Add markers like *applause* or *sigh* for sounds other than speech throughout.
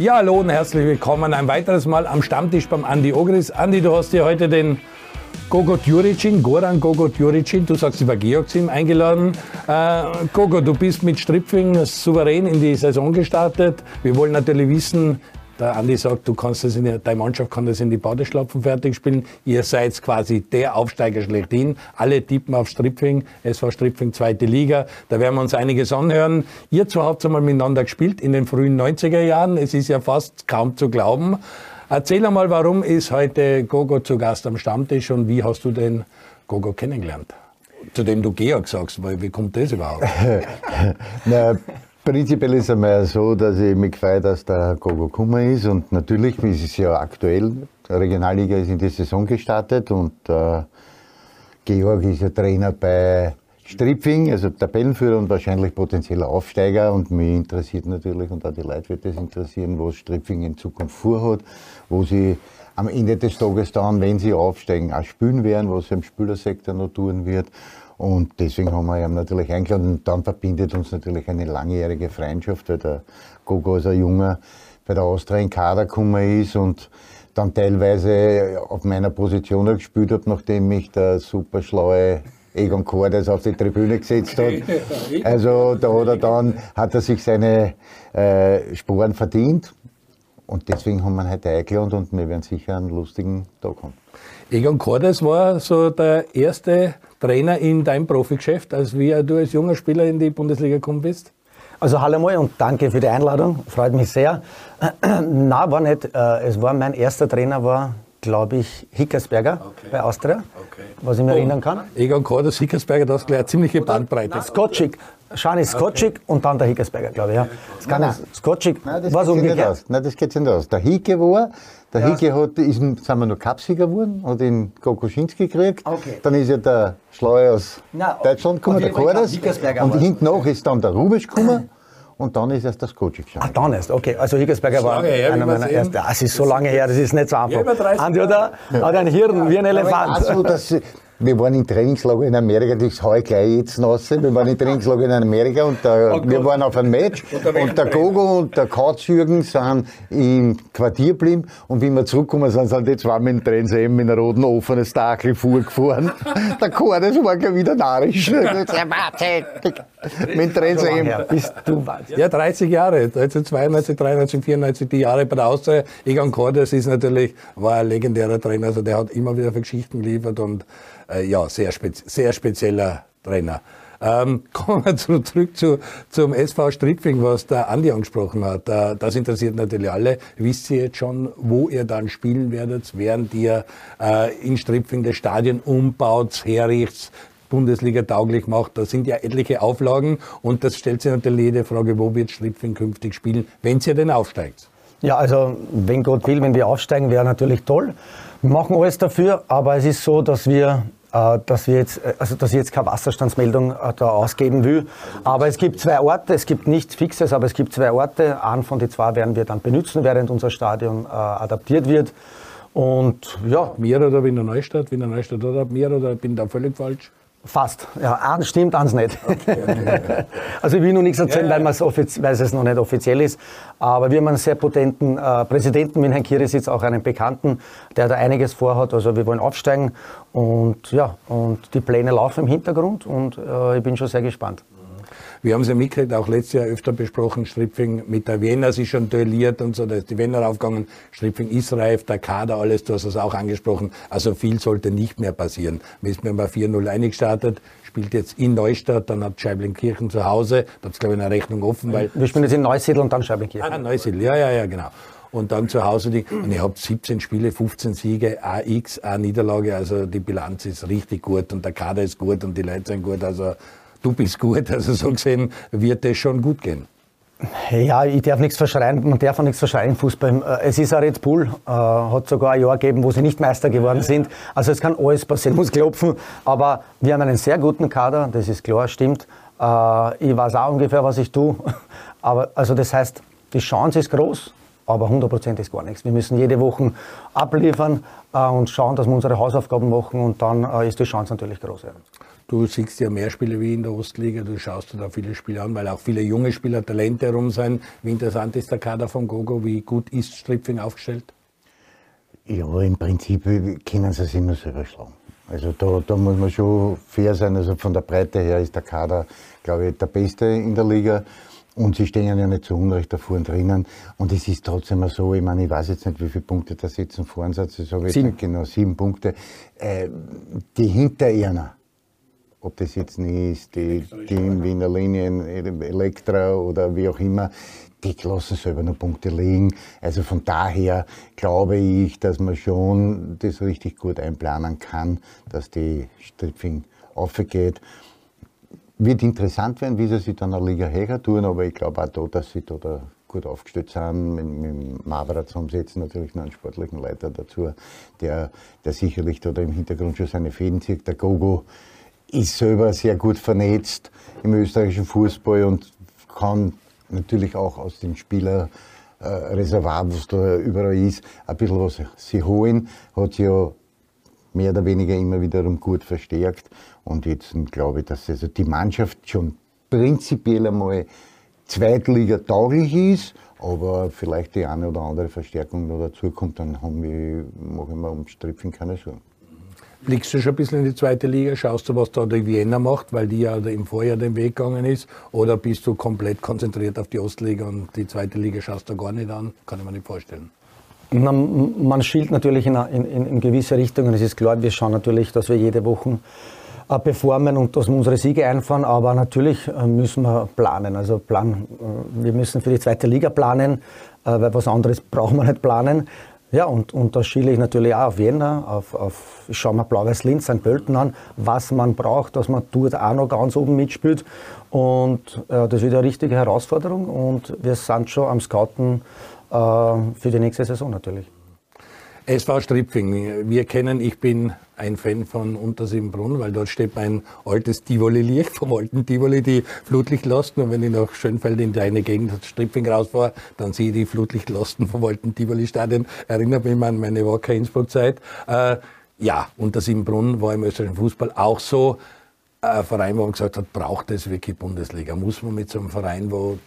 Ja, hallo und herzlich willkommen ein weiteres Mal am Stammtisch beim Andi Ogris. Andi, du hast dir heute den Gogo Djuricin, Goran Gogo Djuricin, du sagst über Georgsim eingeladen. Äh, Gogo, du bist mit Stripfing souverän in die Saison gestartet. Wir wollen natürlich wissen, der Andi sagt, du kannst das in der, deine Mannschaft kann das in die Badeschlapfen fertig spielen. Ihr seid quasi der Aufsteiger schlechthin. Alle tippen auf Stripfing. Es war Stripfing zweite Liga. Da werden wir uns einiges anhören. Ihr zwei habt einmal miteinander gespielt in den frühen 90er Jahren. Es ist ja fast kaum zu glauben. Erzähl einmal, warum ist heute Gogo zu Gast am Stammtisch und wie hast du den Gogo kennengelernt? Zu dem du Georg sagst, weil wie kommt das überhaupt? *laughs* Na, Prinzipiell ist es einmal so, dass ich mich freue, dass der Gogo Kummer ist. Und natürlich ist es ja aktuell. Die Regionalliga ist in die Saison gestartet und äh, Georg ist ja Trainer bei Stripfing, also Tabellenführer und wahrscheinlich potenzieller Aufsteiger. Und mich interessiert natürlich, und auch die Leute wird das interessieren, was Stripfing in Zukunft vorhat, wo sie am Ende des Tages dann, wenn sie aufsteigen, auch spielen werden, was im Spielersektor noch tun wird. Und deswegen haben wir ihn natürlich eingeladen. Und dann verbindet uns natürlich eine langjährige Freundschaft, weil der Gogo als ein Junger bei der Austria in Kader gekommen ist und dann teilweise auf meiner Position gespielt hat, nachdem mich der super schlaue Egon Cordes auf die Tribüne gesetzt hat. *laughs* Also da hat er dann, hat er sich seine äh, Sporen verdient. Und deswegen haben wir ihn heute eingeladen und wir werden sicher einen lustigen Tag haben. Egon Cordes war so der erste Trainer in deinem Profigeschäft, als wie du als junger Spieler in die Bundesliga gekommen bist? Also hallo mal und danke für die Einladung, freut mich sehr. Na, war nicht. Äh, es war mein erster Trainer war, glaube ich, Hickersberger okay. bei Austria, okay. was ich mir oh. erinnern kann. Egon Cordes, Hickersberger, das ist gleich eine ziemliche Bandbreite. Skotschik, Schani Skotschik okay. und dann der Hickersberger, glaube ich. Ja. Das kann nein, Skotschik, nein, das was umgekehrt. Nein, das geht nicht aus. Der Hicke war der ja. Hicke hat, ist, sind wir noch Cupsieger geworden, hat ihn Kokoschinski gekriegt. Okay. Dann ist ja der Schlaue aus Na, Deutschland gekommen, der Kordas. Und hinten nach ist dann der Rubisch gekommen. Und dann ist erst das Coaching geschaut. Ach, dann erst, okay. Also Hickersberger war her, einer meiner ersten. Das ist so lange her, das ist nicht so einfach. Andi? Hat ein Hirn wie ein Elefant. Also, das, *laughs* wir waren im Trainingslager in Amerika, das haue ich gleich jetzt raus. Wir waren im Trainingslager in Amerika und der, oh wir waren auf einem Match *laughs* und der Gogo und der Katzjürgen sind im Quartier geblieben und wie wir zurückgekommen sind, sind die zwei mit dem Trans mit einem roten offenen Stachel vorgefahren. *laughs* der Chor, das war gleich wieder narrisch. *laughs* mit Trans Bist du Ja, 30 Jahre. 1992, 93, 94, die Jahre bei der Austria. Egon Cordes ist natürlich, war ein legendärer Trainer, also der hat immer wieder für Geschichten geliefert und äh, ja, sehr, spez sehr spezieller Trainer. Ähm, *laughs* kommen wir zurück zu, zum SV Strittfing, was der Andi angesprochen hat. Äh, das interessiert natürlich alle. Wisst ihr jetzt schon, wo ihr dann spielen werdet, während ihr äh, in Strittfing das Stadion umbaut, herrichtet, Bundesliga tauglich macht. Da sind ja etliche Auflagen und das stellt sich natürlich jede Frage, wo wird Strittfing künftig spielen, wenn ihr denn aufsteigt? Ja, also wenn Gott will, wenn wir aufsteigen, wäre natürlich toll. Wir machen alles dafür, aber es ist so, dass wir äh, dass, wir jetzt, äh, also dass ich jetzt keine Wasserstandsmeldung äh, da ausgeben will. Aber es gibt zwei Orte, es gibt nichts Fixes, aber es gibt zwei Orte. Einen von den zwei werden wir dann benutzen, während unser Stadion äh, adaptiert wird. Und ja. Mir oder Wiener Neustadt? Wiener Neustadt oder mir oder bin da völlig falsch? Fast. Ja, eins stimmt, eins nicht. Okay. *laughs* also ich will noch nichts erzählen, ja, ja. Weil, weil es noch nicht offiziell ist. Aber wir haben einen sehr potenten äh, Präsidenten mit Herrn Kirisitz, auch einen Bekannten, der da einiges vorhat. Also wir wollen aufsteigen und ja, und die Pläne laufen im Hintergrund und äh, ich bin schon sehr gespannt. Wir haben es ja mitgekriegt, auch letztes Jahr öfter besprochen, Stripfing mit der Wiener sich schon duelliert und so, da ist die Wiener aufgegangen, Stripfing ist reif, der Kader, alles, du hast es auch angesprochen. Also viel sollte nicht mehr passieren. Wir sind mal 4-0 eingestartet, spielt jetzt in Neustadt, dann hat Scheiblenkirchen zu Hause, da habt glaube ich, eine Rechnung offen, weil... Wir spielen jetzt in Neusiedl und dann Scheiblenkirchen. Ah, Neusiedl, ja, ja, ja, genau und dann zu Hause die, und ihr habt 17 Spiele, 15 Siege, AX, A Niederlage, also die Bilanz ist richtig gut und der Kader ist gut und die Leute sind gut, also du bist gut, also so gesehen wird es schon gut gehen. Ja, ich darf nichts verschreien, man darf auch nichts verschreien im Fußball. Äh, es ist ein Red Bull, äh, hat sogar ein Jahr gegeben, wo sie nicht Meister geworden sind. Also es kann alles passieren, *laughs* muss klopfen. Aber wir haben einen sehr guten Kader, das ist klar, stimmt. Äh, ich weiß auch ungefähr, was ich tue. *laughs* Aber also das heißt, die Chance ist groß, aber 100% ist gar nichts. Wir müssen jede Woche abliefern und schauen, dass wir unsere Hausaufgaben machen und dann ist die Chance natürlich groß. Ja. Du siehst ja mehr Spiele wie in der Ostliga, du schaust dir da viele Spiele an, weil auch viele junge Spieler Talente herum sein. Wie interessant ist der Kader von Gogo? Wie gut ist Stripfing aufgestellt? Ja, im Prinzip können sie sich immer selber schlagen. Also da, da muss man schon fair sein. Also von der Breite her ist der Kader, glaube ich, der beste in der Liga. Und sie stehen ja nicht zu Unrecht da vorne drinnen. Und es ist trotzdem so, ich meine, ich weiß jetzt nicht, wie viele Punkte da sitzen vor uns. Also ich sieben. Nicht genau, sieben Punkte. Äh, die hinter einer, ob das jetzt nicht ist, die, die in Wiener Linien, Elektra oder wie auch immer, die lassen selber noch Punkte liegen. Also von daher glaube ich, dass man schon das richtig gut einplanen kann, dass die Stripfing aufgeht. Wird interessant werden, wie sie sich dann eine Liga höher tun, aber ich glaube auch da, dass sie da, gut aufgestellt sind. Mit, mit Mavrat haben sie jetzt natürlich noch einen sportlichen Leiter dazu, der, der sicherlich da im Hintergrund schon seine Fäden zieht. Der Gogo ist selber sehr gut vernetzt im österreichischen Fußball und kann natürlich auch aus dem Spielerreservat, was da überall ist, ein bisschen was sie holen. Hat sie ja mehr oder weniger immer wiederum gut verstärkt. Und jetzt glaube ich, dass also die Mannschaft schon prinzipiell einmal Zweitliga tauglich ist, aber vielleicht die eine oder andere Verstärkung noch dazu kommt, dann haben wir, machen wir um Stripfen keine Sorgen. Blickst du schon ein bisschen in die zweite Liga? Schaust du, was da die Vienna macht, weil die ja im Vorjahr den Weg gegangen ist? Oder bist du komplett konzentriert auf die Ostliga und die zweite Liga schaust du gar nicht an? Kann ich mir nicht vorstellen. Na, man schielt natürlich in, in, in, gewisse Richtungen. Es ist klar, wir schauen natürlich, dass wir jede Woche äh, performen und dass wir unsere Siege einfahren. Aber natürlich äh, müssen wir planen. Also plan, äh, wir müssen für die zweite Liga planen, weil was anderes *laughs* brauchen wir nicht planen. Ja, und, und da schiele ich natürlich auch auf Vienna, auf, auf ich schaue mir Blau-Weiß-Linz, St. Pölten an, was man braucht, dass man dort auch noch ganz oben mitspielt. Und äh, das wird eine richtige Herausforderung und wir sind schon am Scouten äh, für die nächste Saison natürlich. SV Stripfing. Wir kennen, ich bin ein Fan von Untersiebenbrunn, weil dort steht mein altes Tivoli-Licht *laughs* vom alten Tivoli, die Flutlichtlasten. Und wenn ich nach Schönfeld in deine Gegend Stripfing rausfahre, dann sehe ich die Flutlichtlasten vom alten Tivoli-Stadion. Erinnert mich an meine Wacker Innsbruck-Zeit. Äh, ja, Untersiebenbrunn war im österreichischen Fußball auch so ein Verein, wo man gesagt hat, braucht es wirklich Bundesliga? Muss man mit so einem Verein, wo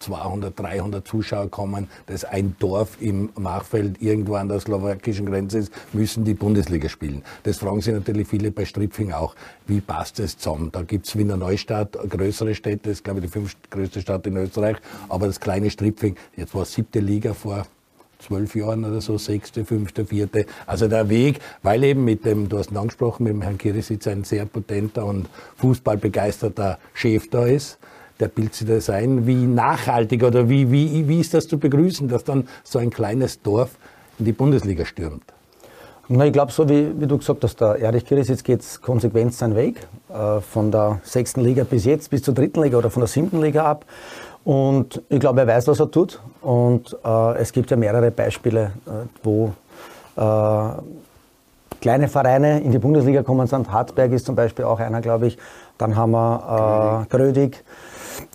200, 300 Zuschauer kommen, das ein Dorf im Machfeld irgendwo an der slowakischen Grenze ist, müssen die Bundesliga spielen. Das fragen sich natürlich viele bei Stripfing auch. Wie passt das zusammen? Da gibt's Wiener Neustadt, größere Städte, das ist glaube ich die fünftgrößte Stadt in Österreich, aber das kleine Stripfing, jetzt war siebte Liga vor zwölf Jahren oder so, sechste, fünfte, vierte. Also der Weg, weil eben mit dem, du hast ihn angesprochen, mit dem Herrn Kirisitz ein sehr potenter und fußballbegeisterter Chef da ist, der bildet sich das ein, wie nachhaltig oder wie, wie, wie ist das zu begrüßen, dass dann so ein kleines Dorf in die Bundesliga stürmt? Na, ich glaube, so wie, wie, du gesagt hast, der Erich Kiris, jetzt geht es konsequent seinen Weg. Äh, von der sechsten Liga bis jetzt, bis zur dritten Liga oder von der siebten Liga ab. Und ich glaube, er weiß, was er tut. Und äh, es gibt ja mehrere Beispiele, äh, wo äh, kleine Vereine in die Bundesliga kommen sind. Hartberg ist zum Beispiel auch einer, glaube ich. Dann haben wir äh, Grödig.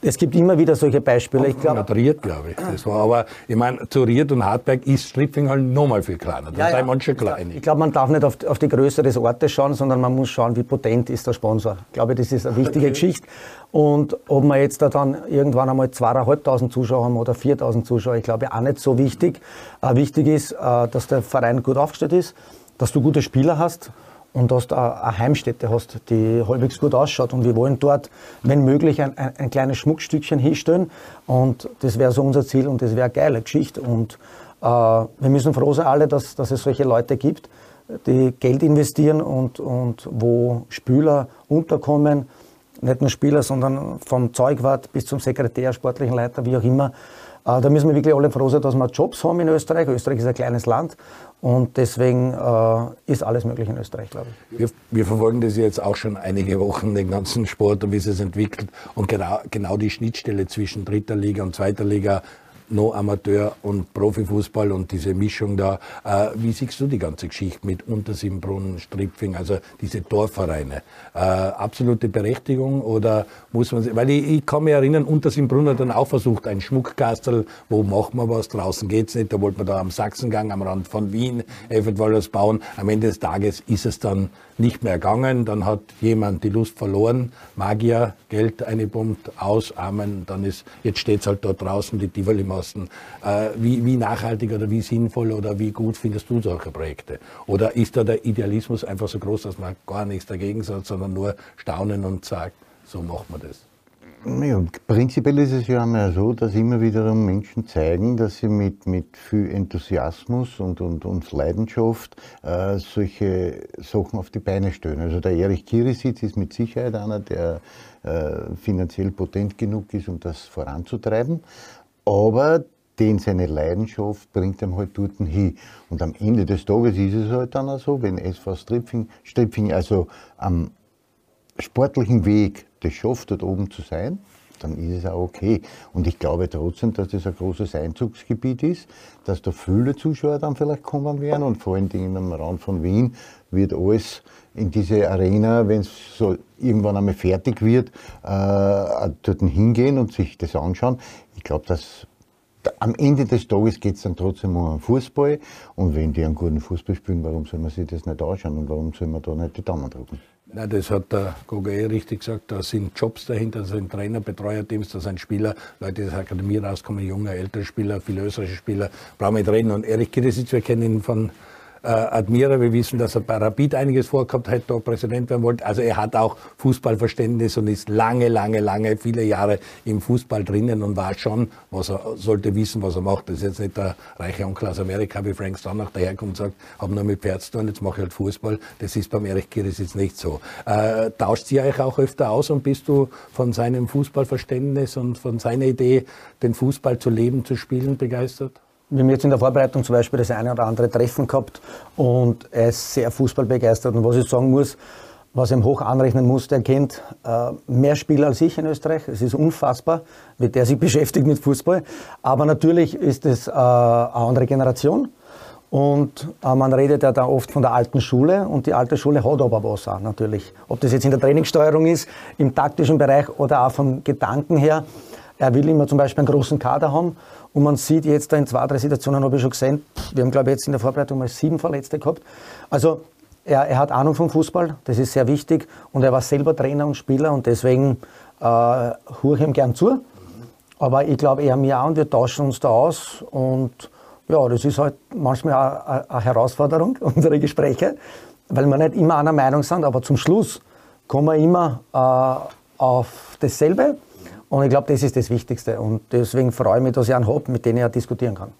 Es gibt immer wieder solche Beispiele. Ich glaube, Ried, glaube ich. Das war, aber ich meine, zu Ried und Hartberg ist Stripping halt nochmal viel kleiner. Das ja, sind ja. manche klein. Ich glaube, man darf nicht auf, auf, die Größe des Ortes schauen, sondern man muss schauen, wie potent ist der Sponsor. Ich glaube, das ist eine wichtige okay. Geschichte. Und ob wir jetzt da dann irgendwann einmal zweieinhalbtausend Zuschauer haben oder 4.000 Zuschauer, ich glaube auch nicht so wichtig. Äh, wichtig ist, äh, dass der Verein gut aufgestellt ist, dass du gute Spieler hast und dass du eine Heimstätte hast, die halbwegs gut ausschaut. Und wir wollen dort, wenn möglich, ein, ein, ein kleines Schmuckstückchen hinstellen. Und das wäre so unser Ziel und das wäre eine geile Geschichte. Und äh, wir müssen froh sein alle, dass, dass es solche Leute gibt, die Geld investieren und, und wo Spieler unterkommen. Nicht nur Spieler, sondern vom Zeugwart bis zum Sekretär, sportlichen Leiter, wie auch immer. Äh, da müssen wir wirklich alle froh sein, dass wir Jobs haben in Österreich. Österreich ist ein kleines Land und deswegen äh, ist alles möglich in Österreich, glaube ich. Wir, wir, verfolgen das jetzt auch schon einige Wochen, den ganzen Sport und wie es sich entwickelt. Und genau, genau die Schnittstelle zwischen dritter Liga und zweiter Liga noch Amateur- und Profifußball und diese Mischung da. Äh, wie siehst du die ganze Geschichte mit Untersimbrunn, Stripfing, also diese Dorfvereine? Äh, absolute Berechtigung oder muss man, weil ich, ich kann mich erinnern, Untersimbrunn hat dann auch versucht, ein Schmuckkastel, wo machen wir was, draußen geht's nicht, da wollte man da am Sachsengang am Rand von Wien eventuell was bauen. Am Ende des Tages ist es dann nicht mehr gegangen, dann hat jemand die Lust verloren, Magier, Geld eingebombt, aus, Amen, dann ist, jetzt steht's halt dort draußen, die Tivoli-Masten. Äh, wie, wie nachhaltig oder wie sinnvoll oder wie gut findest du solche Projekte? Oder ist da der Idealismus einfach so groß, dass man gar nichts dagegen sagt, sondern nur staunen und sagt, so macht man das? Ja, prinzipiell ist es ja einmal so, dass immer wiederum Menschen zeigen, dass sie mit, mit viel Enthusiasmus und, und, und Leidenschaft äh, solche Sachen auf die Beine stellen. Also der Erich Kirisitz ist mit Sicherheit einer, der äh, finanziell potent genug ist, um das voranzutreiben. Aber den seine Leidenschaft bringt ihm halt dort hin. Und am Ende des Tages ist es halt dann auch so, wenn SV Stripfing, Stripfing also am sportlichen Weg das schafft, dort oben zu sein, dann ist es auch okay. Und ich glaube trotzdem, dass das ein großes Einzugsgebiet ist, dass da viele Zuschauer dann vielleicht kommen werden und vor allen Dingen am Rand von Wien wird alles in diese Arena, wenn es so irgendwann einmal fertig wird, äh, dort hingehen und sich das anschauen. Ich glaube, dass am Ende des Tages geht es dann trotzdem um Fußball. Und wenn die einen guten Fußball spielen, warum soll man sich das nicht anschauen und warum soll man da nicht die Daumen drücken? Na, das hat der Gogo eh richtig gesagt. Da sind Jobs dahinter, da sind Trainer, Betreuerteams, da sind Spieler, Leute, die aus der Akademie rauskommen, junge, ältere Spieler, viele österreichische Spieler. Brauchen wir nicht reden. Und Erich Kirisic, wir kennen ihn von äh, Admira. Wir wissen, dass er bei Rapid einiges vorgehabt hat, da Präsident werden wollte. Also er hat auch Fußballverständnis und ist lange, lange, lange, viele Jahre im Fußball drinnen und war schon, was er sollte wissen, was er macht. Das ist jetzt nicht der reiche Onkel aus Amerika, wie Frank Stannach daherkommt und sagt, habe nur mit Pferd zu tun, jetzt mache ich halt Fußball. Das ist beim Erich Kiris jetzt nicht so. Äh, tauscht sie euch auch öfter aus und bist du von seinem Fußballverständnis und von seiner Idee, den Fußball zu leben, zu spielen, begeistert? Wir haben jetzt in der Vorbereitung zum Beispiel das eine oder andere Treffen gehabt und er ist sehr fußballbegeistert. Und was ich sagen muss, was ihm hoch anrechnen muss, der kennt äh, mehr Spieler als ich in Österreich. Es ist unfassbar, wie der sich *laughs* beschäftigt mit Fußball. Aber natürlich ist es äh, eine andere Generation. Und äh, man redet ja da oft von der alten Schule und die alte Schule hat aber was auch natürlich. Ob das jetzt in der Trainingssteuerung ist, im taktischen Bereich oder auch vom Gedanken her. Er will immer zum Beispiel einen großen Kader haben und man sieht jetzt in zwei, drei Situationen, habe ich schon gesehen, wir haben glaube ich jetzt in der Vorbereitung mal sieben Verletzte gehabt. Also er, er, hat Ahnung vom Fußball, das ist sehr wichtig. Und er war selber Trainer und Spieler und deswegen äh, höre ich ihm gern zu. Aber ich glaube, er mir auch und wir tauschen uns da aus. Und ja, das ist halt manchmal auch eine Herausforderung, *laughs* unsere Gespräche, weil wir nicht immer einer Meinung sind, aber zum Schluss kommen wir immer äh, auf dasselbe. Und ich glaube, das ist das Wichtigste. Und deswegen freue ich mich, dass ich einen habe, mit dem ich auch diskutieren kann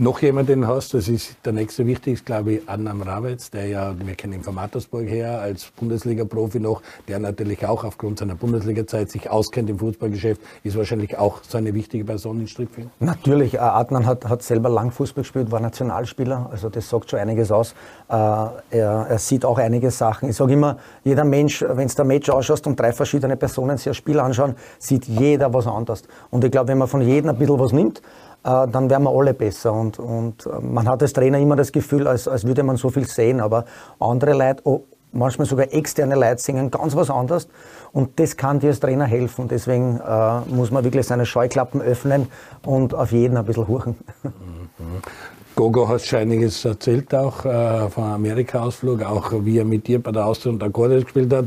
noch jemanden hast, das ist der nächste wichtigste, glaube ich, Adnan Rawetz, der ja, wir kennen ihn von Mattersburg her, als Bundesliga-Profi noch, der natürlich auch aufgrund seiner Bundesliga-Zeit sich auskennt im Fußballgeschäft, ist wahrscheinlich auch so eine wichtige Person in Strickfing. Natürlich, äh, Adnan hat, hat selber lang Fußball gespielt, war Nationalspieler, also das sagt schon einiges aus. Äh, er, er sieht auch einige Sachen. Ich sage immer, jeder Mensch, wenn du ein Match ausschaust und drei verschiedene Personen sich ein Spiel anschauen, sieht jeder was anderes. Und ich glaube, wenn man von jedem ein bisschen was nimmt, dann wären wir alle besser. Und, und äh, man hat als Trainer immer das Gefühl, als, als würde man so viel sehen, aber andere Leute, oh, manchmal sogar externe Leute singen ganz was anderes und das kann dir als Trainer helfen. Deswegen äh, muss man wirklich seine Scheuklappen öffnen und auf jeden ein bisschen huchen. Mhm. Gogo hat schon einiges erzählt auch äh, vom Amerika-Ausflug, auch wie er mit dir bei der Austria und Akkorde gespielt hat.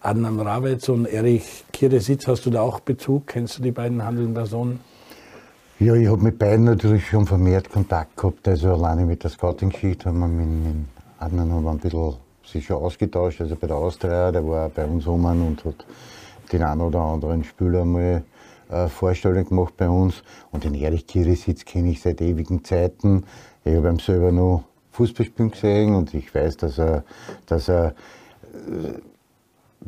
Adnan Rawetz und Erich Kiresitz, hast du da auch Bezug? Kennst du die beiden handelnden Personen? Ja, ich habe mit beiden natürlich schon vermehrt Kontakt gehabt. Also alleine mit der Scouting-Geschichte haben wir mit, mit Adnan haben wir ein bisschen sich schon ausgetauscht. Also bei der Austria, der war bei uns oben und hat den einen oder anderen Spieler mal äh, Vorstellung gemacht bei uns. Und den Erich Kirisitz kenne ich seit ewigen Zeiten. Ich habe ihn selber noch Fußball spielen gesehen und ich weiß, dass er, dass er äh,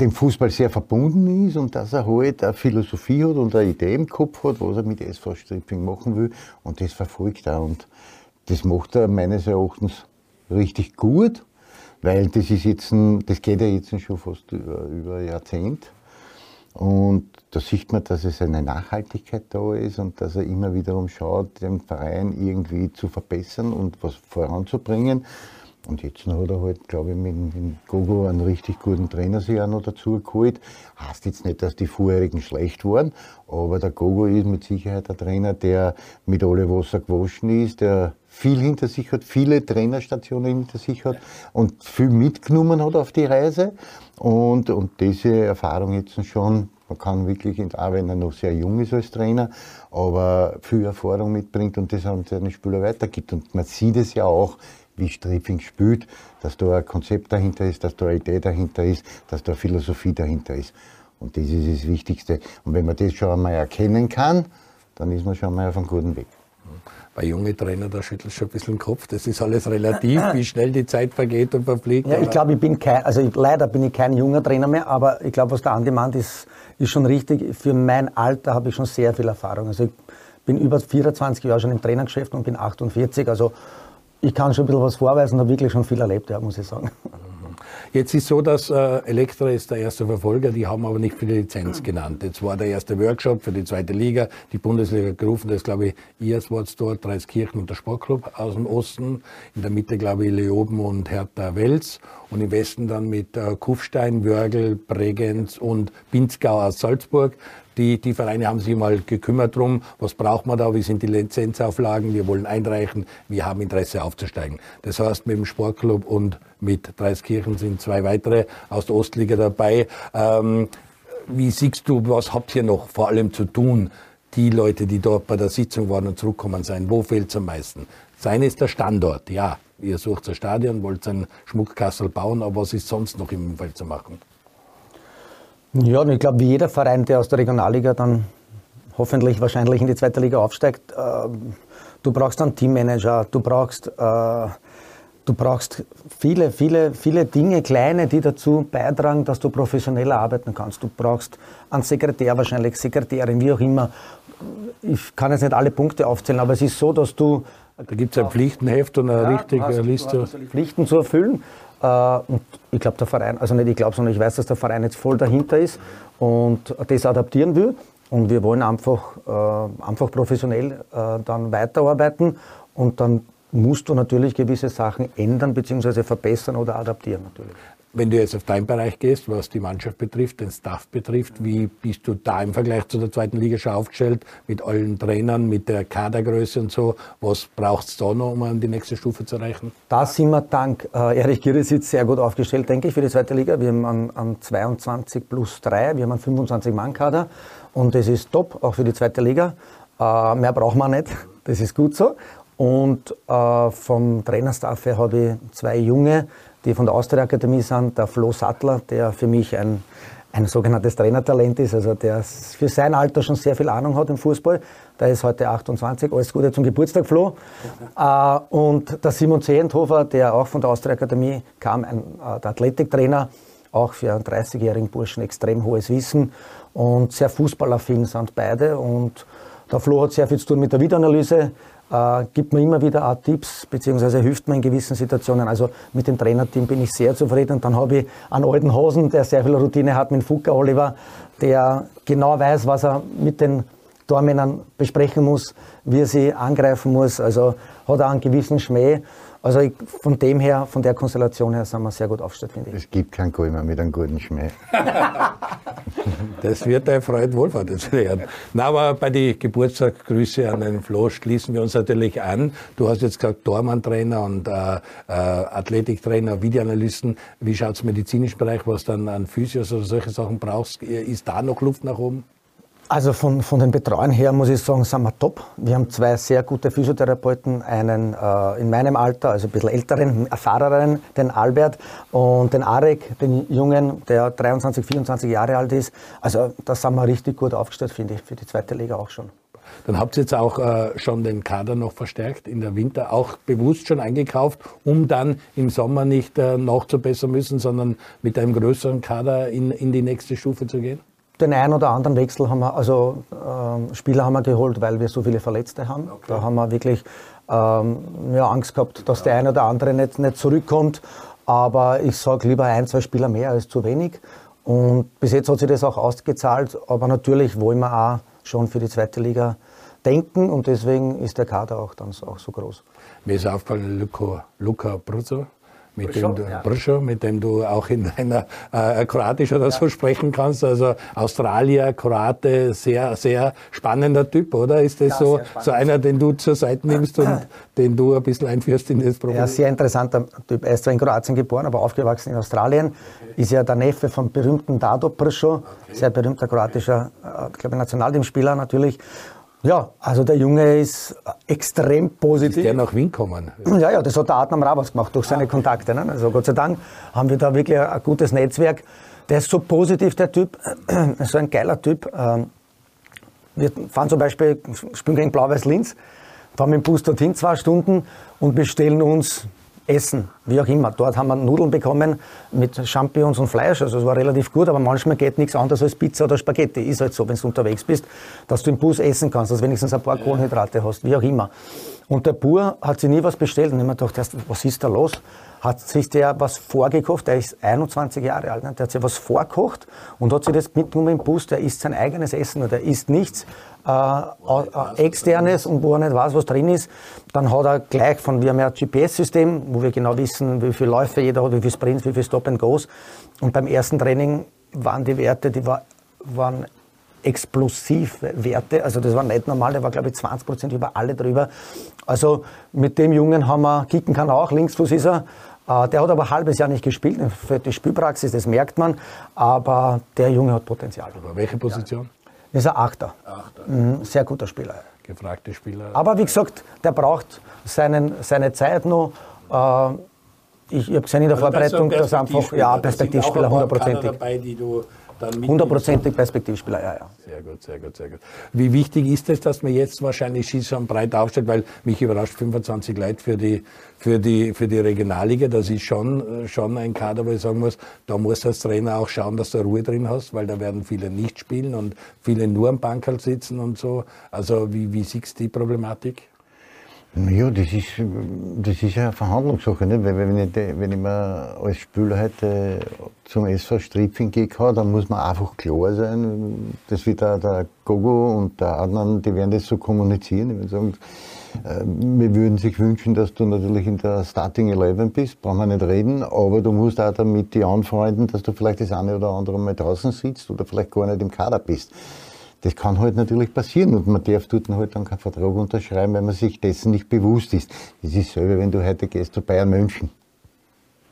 dem Fußball sehr verbunden ist und dass er halt eine Philosophie hat und eine Idee im Kopf hat, was er mit SV Stripping machen will. Und das verfolgt er. Und das macht er meines Erachtens richtig gut, weil das ist jetzt, ein, das geht ja jetzt schon fast über, über ein Jahrzehnt. Und da sieht man, dass es eine Nachhaltigkeit da ist und dass er immer wiederum schaut, den Verein irgendwie zu verbessern und was voranzubringen. Und jetzt hat er halt, glaube ich, mit, mit Gogo einen richtig guten Trainer sich auch noch dazu geholt. Heißt jetzt nicht, dass die vorherigen schlecht waren, aber der Gogo ist mit Sicherheit ein Trainer, der mit alle Wasser gewaschen ist, der viel hinter sich hat, viele Trainerstationen hinter sich hat und viel mitgenommen hat auf die Reise. Und, und diese Erfahrung jetzt schon, man kann wirklich, auch wenn er noch sehr jung ist als Trainer, aber viel Erfahrung mitbringt und das an seine Spieler weitergibt. Und man sieht es ja auch, wie Striffing spielt, dass da ein Konzept dahinter ist, dass da eine Idee dahinter ist, dass da eine Philosophie dahinter ist. Und das ist das Wichtigste. Und wenn man das schon einmal erkennen kann, dann ist man schon einmal auf einem guten Weg. Bei jungen Trainer, da schüttelt schon ein bisschen den Kopf. Das ist alles relativ, wie schnell die Zeit vergeht und verfliegt. Ja, ich glaube, ich bin kein, also ich, leider bin ich kein junger Trainer mehr, aber ich glaube, was der Andi meint, ist, ist schon richtig. Für mein Alter habe ich schon sehr viel Erfahrung. Also ich bin über 24 Jahre schon im Trainergeschäft und bin 48. Also ich kann schon ein bisschen was vorweisen, habe wirklich schon viel erlebt, ja, muss ich sagen. Jetzt ist so, dass äh, Elektra ist der erste Verfolger, die haben aber nicht für die Lizenz genannt. Jetzt war der erste Workshop für die zweite Liga, die Bundesliga gerufen, das ist glaube ich Ierswarts dort, Dreiskirchen und der Sportclub aus dem Osten. In der Mitte glaube ich Leoben und Hertha Wels und im Westen dann mit äh, Kufstein, Wörgl, Bregenz und Pinzgau aus Salzburg. Die, die Vereine haben sich mal gekümmert drum, was braucht man da, wie sind die Lizenzauflagen, wir wollen einreichen, wir haben Interesse aufzusteigen. Das heißt, mit dem Sportclub und mit Dreiskirchen sind zwei weitere aus der Ostliga dabei. Ähm, wie siehst du, was habt ihr noch vor allem zu tun? Die Leute, die dort bei der Sitzung waren und zurückkommen sein, wo fehlt es am meisten? Sein ist der Standort, ja. Ihr sucht ein Stadion, wollt ein Schmuckkassel bauen, aber was ist sonst noch im Umfeld zu machen? Ja, und ich glaube, wie jeder Verein, der aus der Regionalliga dann hoffentlich wahrscheinlich in die zweite Liga aufsteigt, äh, du brauchst einen Teammanager, du brauchst, äh, du brauchst viele, viele, viele Dinge, kleine, die dazu beitragen, dass du professioneller arbeiten kannst. Du brauchst einen Sekretär wahrscheinlich, Sekretärin, wie auch immer. Ich kann jetzt nicht alle Punkte aufzählen, aber es ist so, dass du da gibt es ein Pflichtenheft und eine ja, richtige hast, Liste. Pflichten zu erfüllen. Äh, und ich glaube, der Verein, also nicht ich glaube, sondern ich weiß, dass der Verein jetzt voll dahinter ist und das adaptieren will. Und wir wollen einfach, äh, einfach professionell äh, dann weiterarbeiten und dann musst du natürlich gewisse Sachen ändern bzw. verbessern oder adaptieren natürlich. Wenn du jetzt auf deinen Bereich gehst, was die Mannschaft betrifft, den Staff betrifft, wie bist du da im Vergleich zu der zweiten Liga schon aufgestellt, mit allen Trainern, mit der Kadergröße und so? Was braucht es da noch, um an die nächste Stufe zu erreichen? Da sind wir dank äh, Erich Girisitz sehr gut aufgestellt, denke ich, für die zweite Liga. Wir haben an, an 22 plus 3, wir haben einen 25-Mann-Kader und das ist top, auch für die zweite Liga. Äh, mehr braucht man nicht, das ist gut so. Und äh, vom Trainerstaff her habe ich zwei junge die von der Austria Akademie sind, der Flo Sattler, der für mich ein, ein sogenanntes Trainertalent ist, also der für sein Alter schon sehr viel Ahnung hat im Fußball. Der ist heute 28, alles Gute zum Geburtstag, Flo. Äh, und der Simon Zehenthofer, der auch von der Austria Akademie kam, ein, äh, der Athletiktrainer, auch für einen 30-jährigen Burschen extrem hohes Wissen und sehr fußballaffin sind beide. Und der Flo hat sehr viel zu tun mit der Videoanalyse, äh, gibt mir immer wieder auch Tipps, beziehungsweise hilft mir in gewissen Situationen. Also mit dem Trainerteam bin ich sehr zufrieden. Und dann habe ich einen alten Hosen, der sehr viel Routine hat, mit Fucker Oliver, der genau weiß, was er mit den Tormännern besprechen muss, wie er sie angreifen muss. Also hat auch einen gewissen Schmäh. Also ich, von dem her, von der Konstellation her sind wir sehr gut aufgestellt, finde ich. Es gibt keinen Golmer mit einem guten Schmäh. *laughs* das wird der Freund Wohlfahrt jetzt werden. Na, aber bei den Geburtstagsgrüße an den Flo schließen wir uns natürlich an. Du hast jetzt gesagt, Tormann-Trainer und äh, äh, Athletiktrainer, Videoanalysten. Wie schaut es im medizinischen Bereich, was dann an Physios oder solche Sachen brauchst? Ist da noch Luft nach oben? Also von, von den Betreuern her muss ich sagen, sind wir top. Wir haben zwei sehr gute Physiotherapeuten, einen äh, in meinem Alter, also ein bisschen älteren, erfahreneren, den Albert und den Arek, den Jungen, der 23, 24 Jahre alt ist. Also da sind wir richtig gut aufgestellt, finde ich, für die zweite Liga auch schon. Dann habt ihr jetzt auch äh, schon den Kader noch verstärkt in der Winter, auch bewusst schon eingekauft, um dann im Sommer nicht äh, nachzubessern müssen, sondern mit einem größeren Kader in, in die nächste Stufe zu gehen? Den einen oder anderen Wechsel haben wir, also ähm, Spieler haben wir geholt, weil wir so viele Verletzte haben. Okay. Da haben wir wirklich ähm, ja, Angst gehabt, dass der eine oder andere nicht, nicht zurückkommt. Aber ich sage lieber ein, zwei Spieler mehr als zu wenig. Und bis jetzt hat sich das auch ausgezahlt, aber natürlich wollen wir auch schon für die zweite Liga denken und deswegen ist der Kader auch dann auch so groß. Mir ist aufgefallen, Luca, Luca Brzo, mit dem, du, ja. mit dem du auch in deiner äh, Kroatisch oder ja. so sprechen kannst. Also Australier, Kroate, sehr, sehr spannender Typ, oder? Ist das ja, so, so einer, den du zur Seite nimmst und *clears throat* den du ein bisschen einführst in das Problem? Ja, sehr interessanter Typ. Er ist zwar in Kroatien geboren, aber aufgewachsen in Australien. Okay. Ist ja der Neffe vom berühmten Dado Brzo, okay. sehr berühmter kroatischer, äh, glaube Nationalteamspieler natürlich. Ja, also der Junge ist extrem positiv. Ist der nach Wien kommen? Ja, ja, das hat der Adnam Rabas gemacht durch seine Kontakte. Ne? Also Gott sei Dank haben wir da wirklich ein gutes Netzwerk. Der ist so positiv, der Typ, *clears throat* so ein geiler Typ. Ähm, wir fahren zum Beispiel, spielen gegen Blau-Weiß-Linz, fahren mit dem Bus dorthin zwei Stunden und bestellen uns Essen, wie auch immer. Dort haben wir Nudeln bekommen mit Champignons und Fleisch, also es war relativ gut, aber manchmal geht nichts anderes als Pizza oder Spaghetti. Ist halt so, wenn du unterwegs bist, dass du im Bus essen kannst, dass du wenigstens ein paar Kohlenhydrate hast, wie auch immer. Und der Bur hat sich nie was bestellt und ich mir gedacht, was ist da los? Hat sich der was vorgekocht, der ist 21 Jahre alt, ne? der hat sich was vorkocht und hat sich das mitgenommen im Bus, der isst sein eigenes Essen der isst nichts äh, äh, externes und wo er nicht weiß, was drin ist, dann hat er gleich von, wir haben ja ein GPS-System, wo wir genau wissen, wie viele Läufe jeder hat, wie viele Sprints, wie viele Stop and Goes. Und beim ersten Training waren die Werte, die war, waren Explosivwerte, also das war nicht normal, der war glaube ich 20 Prozent über alle drüber. Also mit dem Jungen haben wir, kicken kann auch, Linksfuß ist er, der hat aber ein halbes Jahr nicht gespielt für die Spielpraxis, das merkt man. Aber der Junge hat Potenzial. Aber welche Position? Ja. Ist ein Achter. Achter. Mhm, sehr guter Spieler. Gefragte Spieler. Aber wie gesagt, der braucht seinen, seine Zeit noch. Äh, ich, ich habe gesehen in der also Vorbereitung, dass einfach, ja, Perspektivspieler, hundertprozentig. dabei, die du Hundertprozentig Perspektivspieler, ja, ja. Sehr gut, sehr gut, sehr gut. Wie wichtig ist es, dass man jetzt wahrscheinlich Schießern breit aufstellt, weil mich überrascht 25 Leute für die, für die, für die Regionalliga, das ist schon, schon ein Kader, wo ich sagen muss, da musst du als Trainer auch schauen, dass du Ruhe drin hast, weil da werden viele nicht spielen und viele nur am Bankerl sitzen und so. Also wie, wie siehst du die Problematik? Ja, das ist, das ist eine Verhandlungssache. Nicht? Weil wenn ich, wenn ich mir als Spieler heute zum SV Stripfing gehe, dann muss man einfach klar sein, dass wie der, der Gogo und der Adnan, die werden das so kommunizieren. Werden sagen, äh, wir würden sich wünschen, dass du natürlich in der Starting 11 bist, brauchen wir nicht reden, aber du musst auch damit die anfreunden, dass du vielleicht das eine oder andere Mal draußen sitzt oder vielleicht gar nicht im Kader bist. Das kann halt natürlich passieren und man darf dort halt dann keinen Vertrag unterschreiben, wenn man sich dessen nicht bewusst ist. Das ist selber, wenn du heute gehst zu Bayern München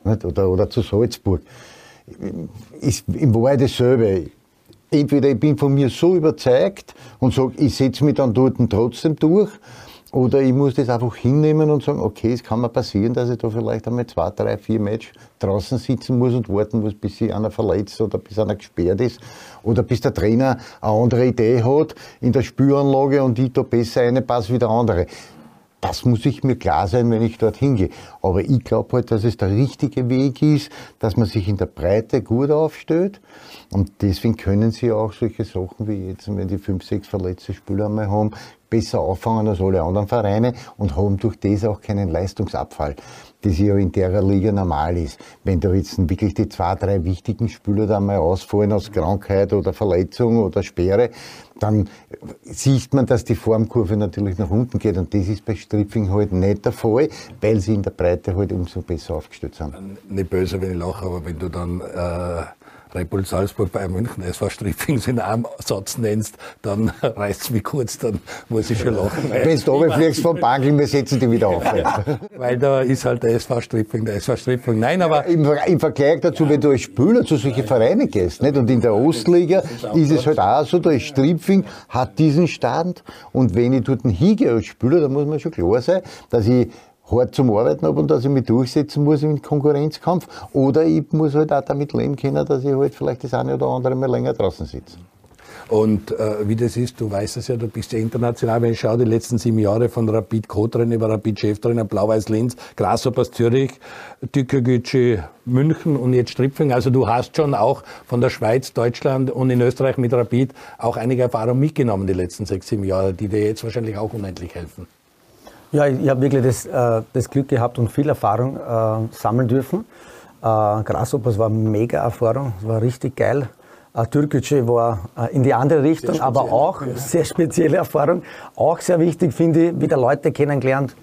oder, oder zu Salzburg. Ist im Wahrheit dasselbe. Entweder ich bin von mir so überzeugt und sage, ich setze mich dann dort trotzdem durch, oder ich muss das einfach hinnehmen und sagen, okay, es kann mir passieren, dass ich da vielleicht einmal zwei, drei, vier Match draußen sitzen muss und warten muss, bis sich einer verletzt oder bis einer gesperrt ist. Oder bis der Trainer eine andere Idee hat in der Spüranlage und ich da besser eine passe wie der andere. Das muss ich mir klar sein, wenn ich dorthin gehe. Aber ich glaube halt, dass es der richtige Weg ist, dass man sich in der Breite gut aufstellt. Und deswegen können sie auch solche Sachen wie jetzt, wenn die fünf, sechs verletzte Spieler einmal haben, besser auffangen als alle anderen Vereine und haben durch das auch keinen Leistungsabfall, das ja in der Liga normal ist. Wenn da jetzt wirklich die zwei, drei wichtigen Spieler da mal ausfallen aus Krankheit oder Verletzung oder Sperre, dann sieht man, dass die Formkurve natürlich nach unten geht und das ist bei Stripping halt nicht der Fall, weil sie in der Breite halt umso besser aufgestellt sind. Nicht böse, wenn ich lache, aber wenn du dann äh Red Bull Salzburg, Bayern München, SV Striffings in einem Satz nennst, dann *laughs* reißt es mich kurz, dann muss ich schon lachen. Wenn du runterfliegst vom Bankel, wir setzen dich wieder auf. weil da ist halt der SV Striffing, der SV Striffing. Nein, aber... Im, Im, Vergleich dazu, wenn du als Spieler zu solchen Vereinen gehst, nicht? und in der Ostliga ist es halt auch so, da ist Striffing, hat diesen Stand und wenn ich dort hingehe als Spieler, dann muss man schon klar sein, dass ich hart zum Arbeiten habe und dass ich mich durchsetzen muss im Konkurrenzkampf. Oder ich muss halt auch damit leben können, dass ich halt vielleicht das eine oder andere mal länger draußen sitze. Und äh, wie das ist, du weißt es ja, du bist ja international, wenn ich schaue, die letzten sieben Jahre von Rapid Co-Trainer über Rapid Cheftrainer, Blau-Weiß Linz, Grasshoppers Zürich, Tükegücü München und jetzt Stripfing. Also du hast schon auch von der Schweiz, Deutschland und in Österreich mit Rapid auch einige Erfahrungen mitgenommen die letzten sechs, sieben Jahre, die dir jetzt wahrscheinlich auch unendlich helfen. Ja, ich, ich habe wirklich das, äh, das, Glück gehabt und viel Erfahrung äh, sammeln dürfen. Äh, Grasshoppers war eine mega Erfahrung, war richtig geil. Äh, Türkgücü war äh, in die andere Richtung, aber auch ja. sehr spezielle Erfahrung. Auch sehr wichtig finde ich, wieder Leute kennengelernt,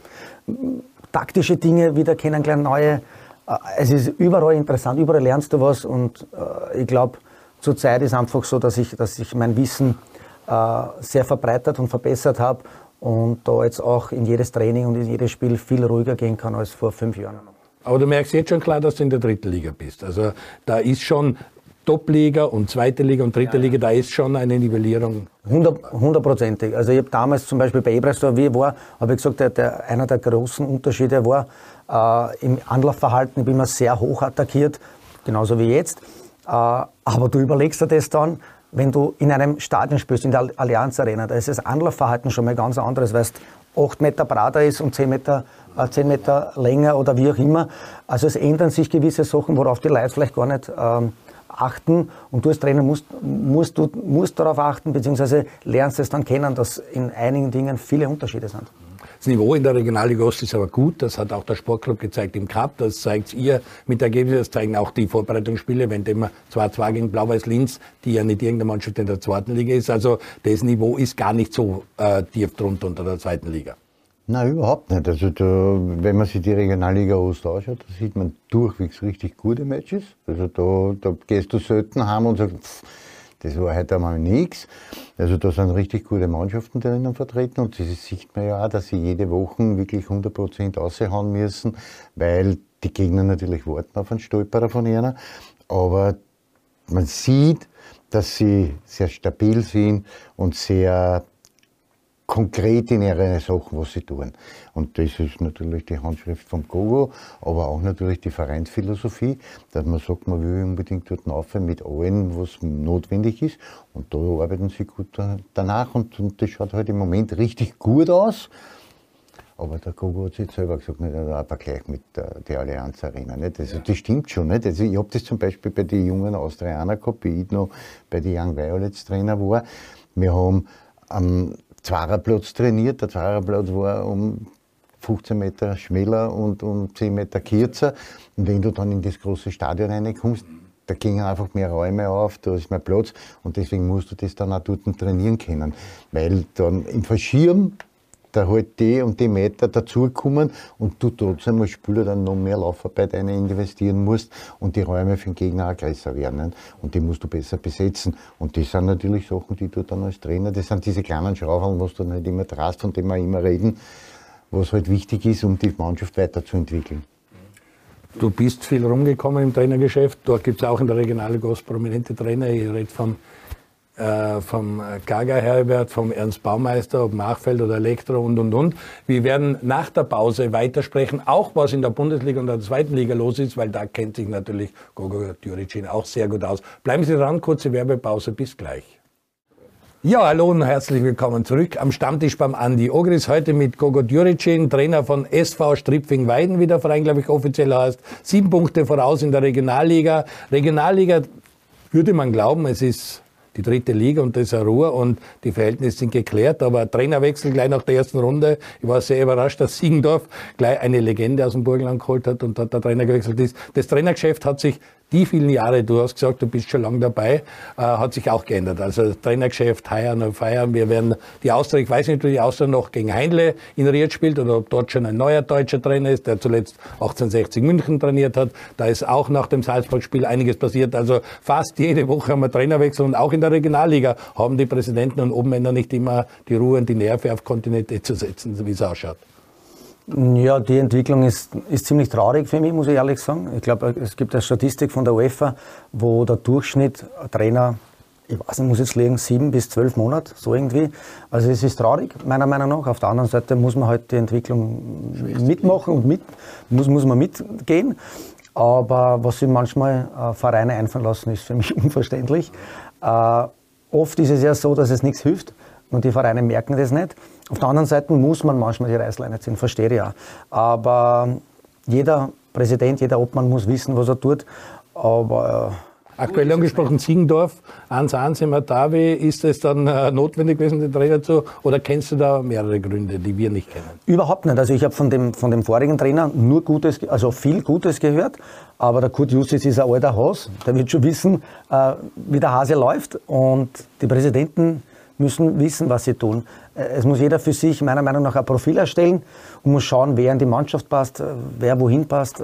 taktische Dinge wieder kennengelernt, neue. Äh, es ist überall interessant, überall lernst du was und äh, ich glaube, zurzeit ist einfach so, dass ich, dass ich mein Wissen äh, sehr verbreitert und verbessert habe und da jetzt auch in jedes Training und in jedes Spiel viel ruhiger gehen kann als vor fünf Jahren. Aber du merkst jetzt schon klar, dass du in der dritten Liga bist. Also da ist schon Top-Liga und zweite Liga und dritte ja, Liga, da ist schon eine Nivellierung. Hundertprozentig. Also ich habe damals zum Beispiel bei Ebersdorf, wie ich war, habe ich gesagt, der, der, einer der großen Unterschiede war äh, im Anlaufverhalten, ich bin immer sehr hoch attackiert, genauso wie jetzt. Äh, aber du überlegst dir das dann, wenn du in einem Stadion spielst, in der Allianz Arena, da ist das Anlaufverhalten schon mal ganz anderes, weil es 8 Meter breiter ist und 10 Meter, äh, 10 Meter länger oder wie auch immer. Also es ändern sich gewisse Sachen, worauf die Leute vielleicht gar nicht ähm, achten. Und du als Trainer musst, musst, du, musst darauf achten, beziehungsweise lernst es dann kennen, dass in einigen Dingen viele Unterschiede sind. Das Niveau in der Regionalliga Ost ist aber gut. Das hat auch der Sportclub gezeigt im Cup. Das zeigt ihr mit Ergebnissen. Das zeigen auch die Vorbereitungsspiele, wenn dem 2-2 gegen Blau-Weiß Linz, die ja nicht irgendeine Mannschaft in der zweiten Liga ist. Also das Niveau ist gar nicht so äh, tief drunter unter der zweiten Liga. Nein, überhaupt nicht. Also da, wenn man sich die Regionalliga Ost anschaut, da sieht man durchwegs richtig gute Matches. Also da, da gehst du selten heim und sagst, pff, das war heute einmal nichts. Also da sind richtig gute Mannschaften drinnen vertreten und das sieht man ja auch, dass sie jede Woche wirklich 100% raushauen müssen, weil die Gegner natürlich warten auf einen Stolperer von ihnen. Aber man sieht, dass sie sehr stabil sind und sehr konkret in ihre Sachen, was sie tun. Und das ist natürlich die Handschrift vom Gogo, aber auch natürlich die Vereinsphilosophie, dass man sagt, man will unbedingt dort rauf mit allem, was notwendig ist. Und da arbeiten sie gut danach und, und das schaut halt im Moment richtig gut aus. Aber der Gogo hat sich selber gesagt, nicht ein Vergleich mit der, der Allianz Arena. Nicht? Also, das stimmt schon. Nicht? Also, ich habe das zum Beispiel bei den jungen Austrianer gehabt, wie ich noch bei den Young Violets Trainer war. Wir haben am Zweierplatz trainiert. Der Zweierplatz war um 15 Meter schmäler und um 10 Meter kürzer. Und wenn du dann in das große Stadion reinkommst, da gingen einfach mehr Räume auf, da ist mehr Platz und deswegen musst du das dann auch dort trainieren können. Weil dann im Verschirm da halt die und die Meter dazukommen und du trotzdem als Spieler dann noch mehr Laufarbeit eine investieren musst und die Räume für den Gegner auch größer werden. Und die musst du besser besetzen. Und das sind natürlich Sachen, die du dann als Trainer, das sind diese kleinen Schrauben, was du nicht immer drast, von denen wir immer reden, was halt wichtig ist, um die Mannschaft weiterzuentwickeln. Du bist viel rumgekommen im Trainergeschäft. Dort gibt es auch in der Regionalliga prominente Trainer. Ich rede vom äh, vom Gaga Herbert, vom Ernst Baumeister, ob Machfeld oder Elektro und, und, und. Wir werden nach der Pause weitersprechen, auch was in der Bundesliga und der zweiten Liga los ist, weil da kennt sich natürlich Gogo Djuricin auch sehr gut aus. Bleiben Sie dran, kurze Werbepause, bis gleich. Ja, hallo und herzlich willkommen zurück am Stammtisch beim Andi Ogris. Heute mit Gogo Djuricin, Trainer von SV Stripfing-Weiden, wie der Verein, glaube ich, offiziell heißt. Sieben Punkte voraus in der Regionalliga. Regionalliga würde man glauben, es ist die dritte Liga und das ist eine Ruhe und die Verhältnisse sind geklärt. Aber Trainerwechsel gleich nach der ersten Runde. Ich war sehr überrascht, dass Siegendorf gleich eine Legende aus dem Burgenland geholt hat und hat der Trainer gewechselt ist. Das Trainergeschäft hat sich die vielen Jahre, du hast gesagt, du bist schon lange dabei, äh, hat sich auch geändert. Also Trainergeschäft, Heuern und Feiern. Wir werden die Austria, ich weiß nicht, ob die Austria noch gegen Heinle in Ried spielt oder ob dort schon ein neuer deutscher Trainer ist, der zuletzt 1860 München trainiert hat. Da ist auch nach dem Salzburg-Spiel einiges passiert. Also fast jede Woche haben wir Trainerwechsel und auch in der Regionalliga haben die Präsidenten und Obenmänner nicht immer die Ruhe und die Nerven auf Kontinente zu setzen, wie es ausschaut. Ja, die Entwicklung ist, ist ziemlich traurig für mich, muss ich ehrlich sagen. Ich glaube, es gibt eine Statistik von der UEFA, wo der Durchschnitt Trainer, ich weiß nicht, muss jetzt liegen, sieben bis zwölf Monate, so irgendwie. Also es ist traurig, meiner Meinung nach. Auf der anderen Seite muss man halt die Entwicklung mitmachen und mit, muss, muss man mitgehen. Aber was sich manchmal äh, Vereine einfallen lassen, ist für mich *laughs* unverständlich. Äh, oft ist es ja so, dass es nichts hilft und die Vereine merken das nicht. Auf der anderen Seite muss man manchmal die Reißleine ziehen, verstehe ich ja. Aber jeder Präsident, jeder Obmann muss wissen, was er tut. Aber Aktuell angesprochen Ziegendorf, 1-1 im Atavi. Ist es dann äh, notwendig gewesen, den Trainer zu, oder kennst du da mehrere Gründe, die wir nicht kennen? Überhaupt nicht. Also ich habe von dem, von dem vorigen Trainer nur Gutes, also viel Gutes gehört. Aber der Kurt Justis ist ein alter Haus. Der wird schon wissen, äh, wie der Hase läuft. Und die Präsidenten müssen wissen, was sie tun. Es muss jeder für sich meiner Meinung nach ein Profil erstellen und muss schauen, wer in die Mannschaft passt, äh, wer wohin passt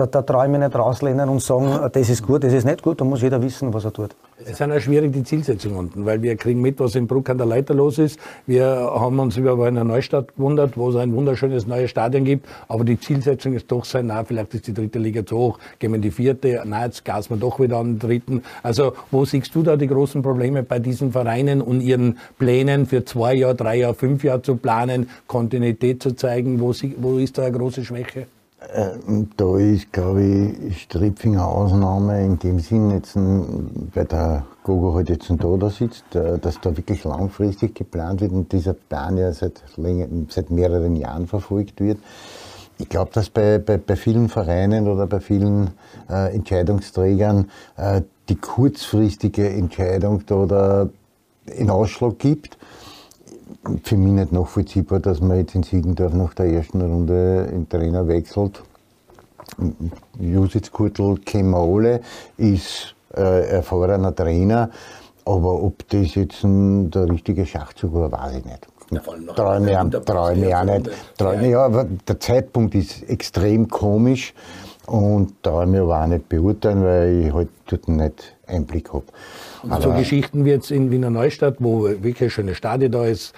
da, da traue ich mich nicht rauslehnen und sagen, das ist gut, das ist nicht gut, da muss jeder wissen, was er tut. Es sind auch schwierig die Zielsetzungen unten, weil wir kriegen mit, was in Bruck an der Leiter los ist. Wir haben uns über eine Neustadt gewundert, wo es ein wunderschönes neues Stadion gibt, aber die Zielsetzung ist doch sein, na, vielleicht ist die dritte Liga zu hoch, gehen wir in die vierte, na, jetzt gasen wir doch wieder an den dritten. Also, wo siehst du da die großen Probleme bei diesen Vereinen und ihren Plänen für zwei Jahre, drei Jahre, fünf Jahre zu planen, Kontinuität zu zeigen? Wo, wo ist da eine große Schwäche? Äh, da ist, glaube ich, Stripfinger Ausnahme in dem Sinn, jetzt, weil der Gogo halt jetzt da, da sitzt, äh, dass da wirklich langfristig geplant wird und dieser Plan ja seit, länger, seit mehreren Jahren verfolgt wird. Ich glaube, dass bei, bei, bei vielen Vereinen oder bei vielen äh, Entscheidungsträgern äh, die kurzfristige Entscheidung da, da einen Ausschlag gibt für mich nicht nachvollziehbar, dass man jetzt in Siegendorf nach der ersten Runde den Trainer wechselt. Jusitz Kurtl alle, ist äh, erfahrener Trainer, aber ob das jetzt ein, der richtige Schachzug war, weiß ich nicht. Traue mir, trau mich auch nicht. Trau, ja, aber der Zeitpunkt ist extrem komisch und traue mir aber auch nicht beurteilen, weil ich halt dort nicht Einblick habe. Und so Geschichten wie jetzt in Wiener Neustadt, wo wirklich eine schöne Stadion da ist,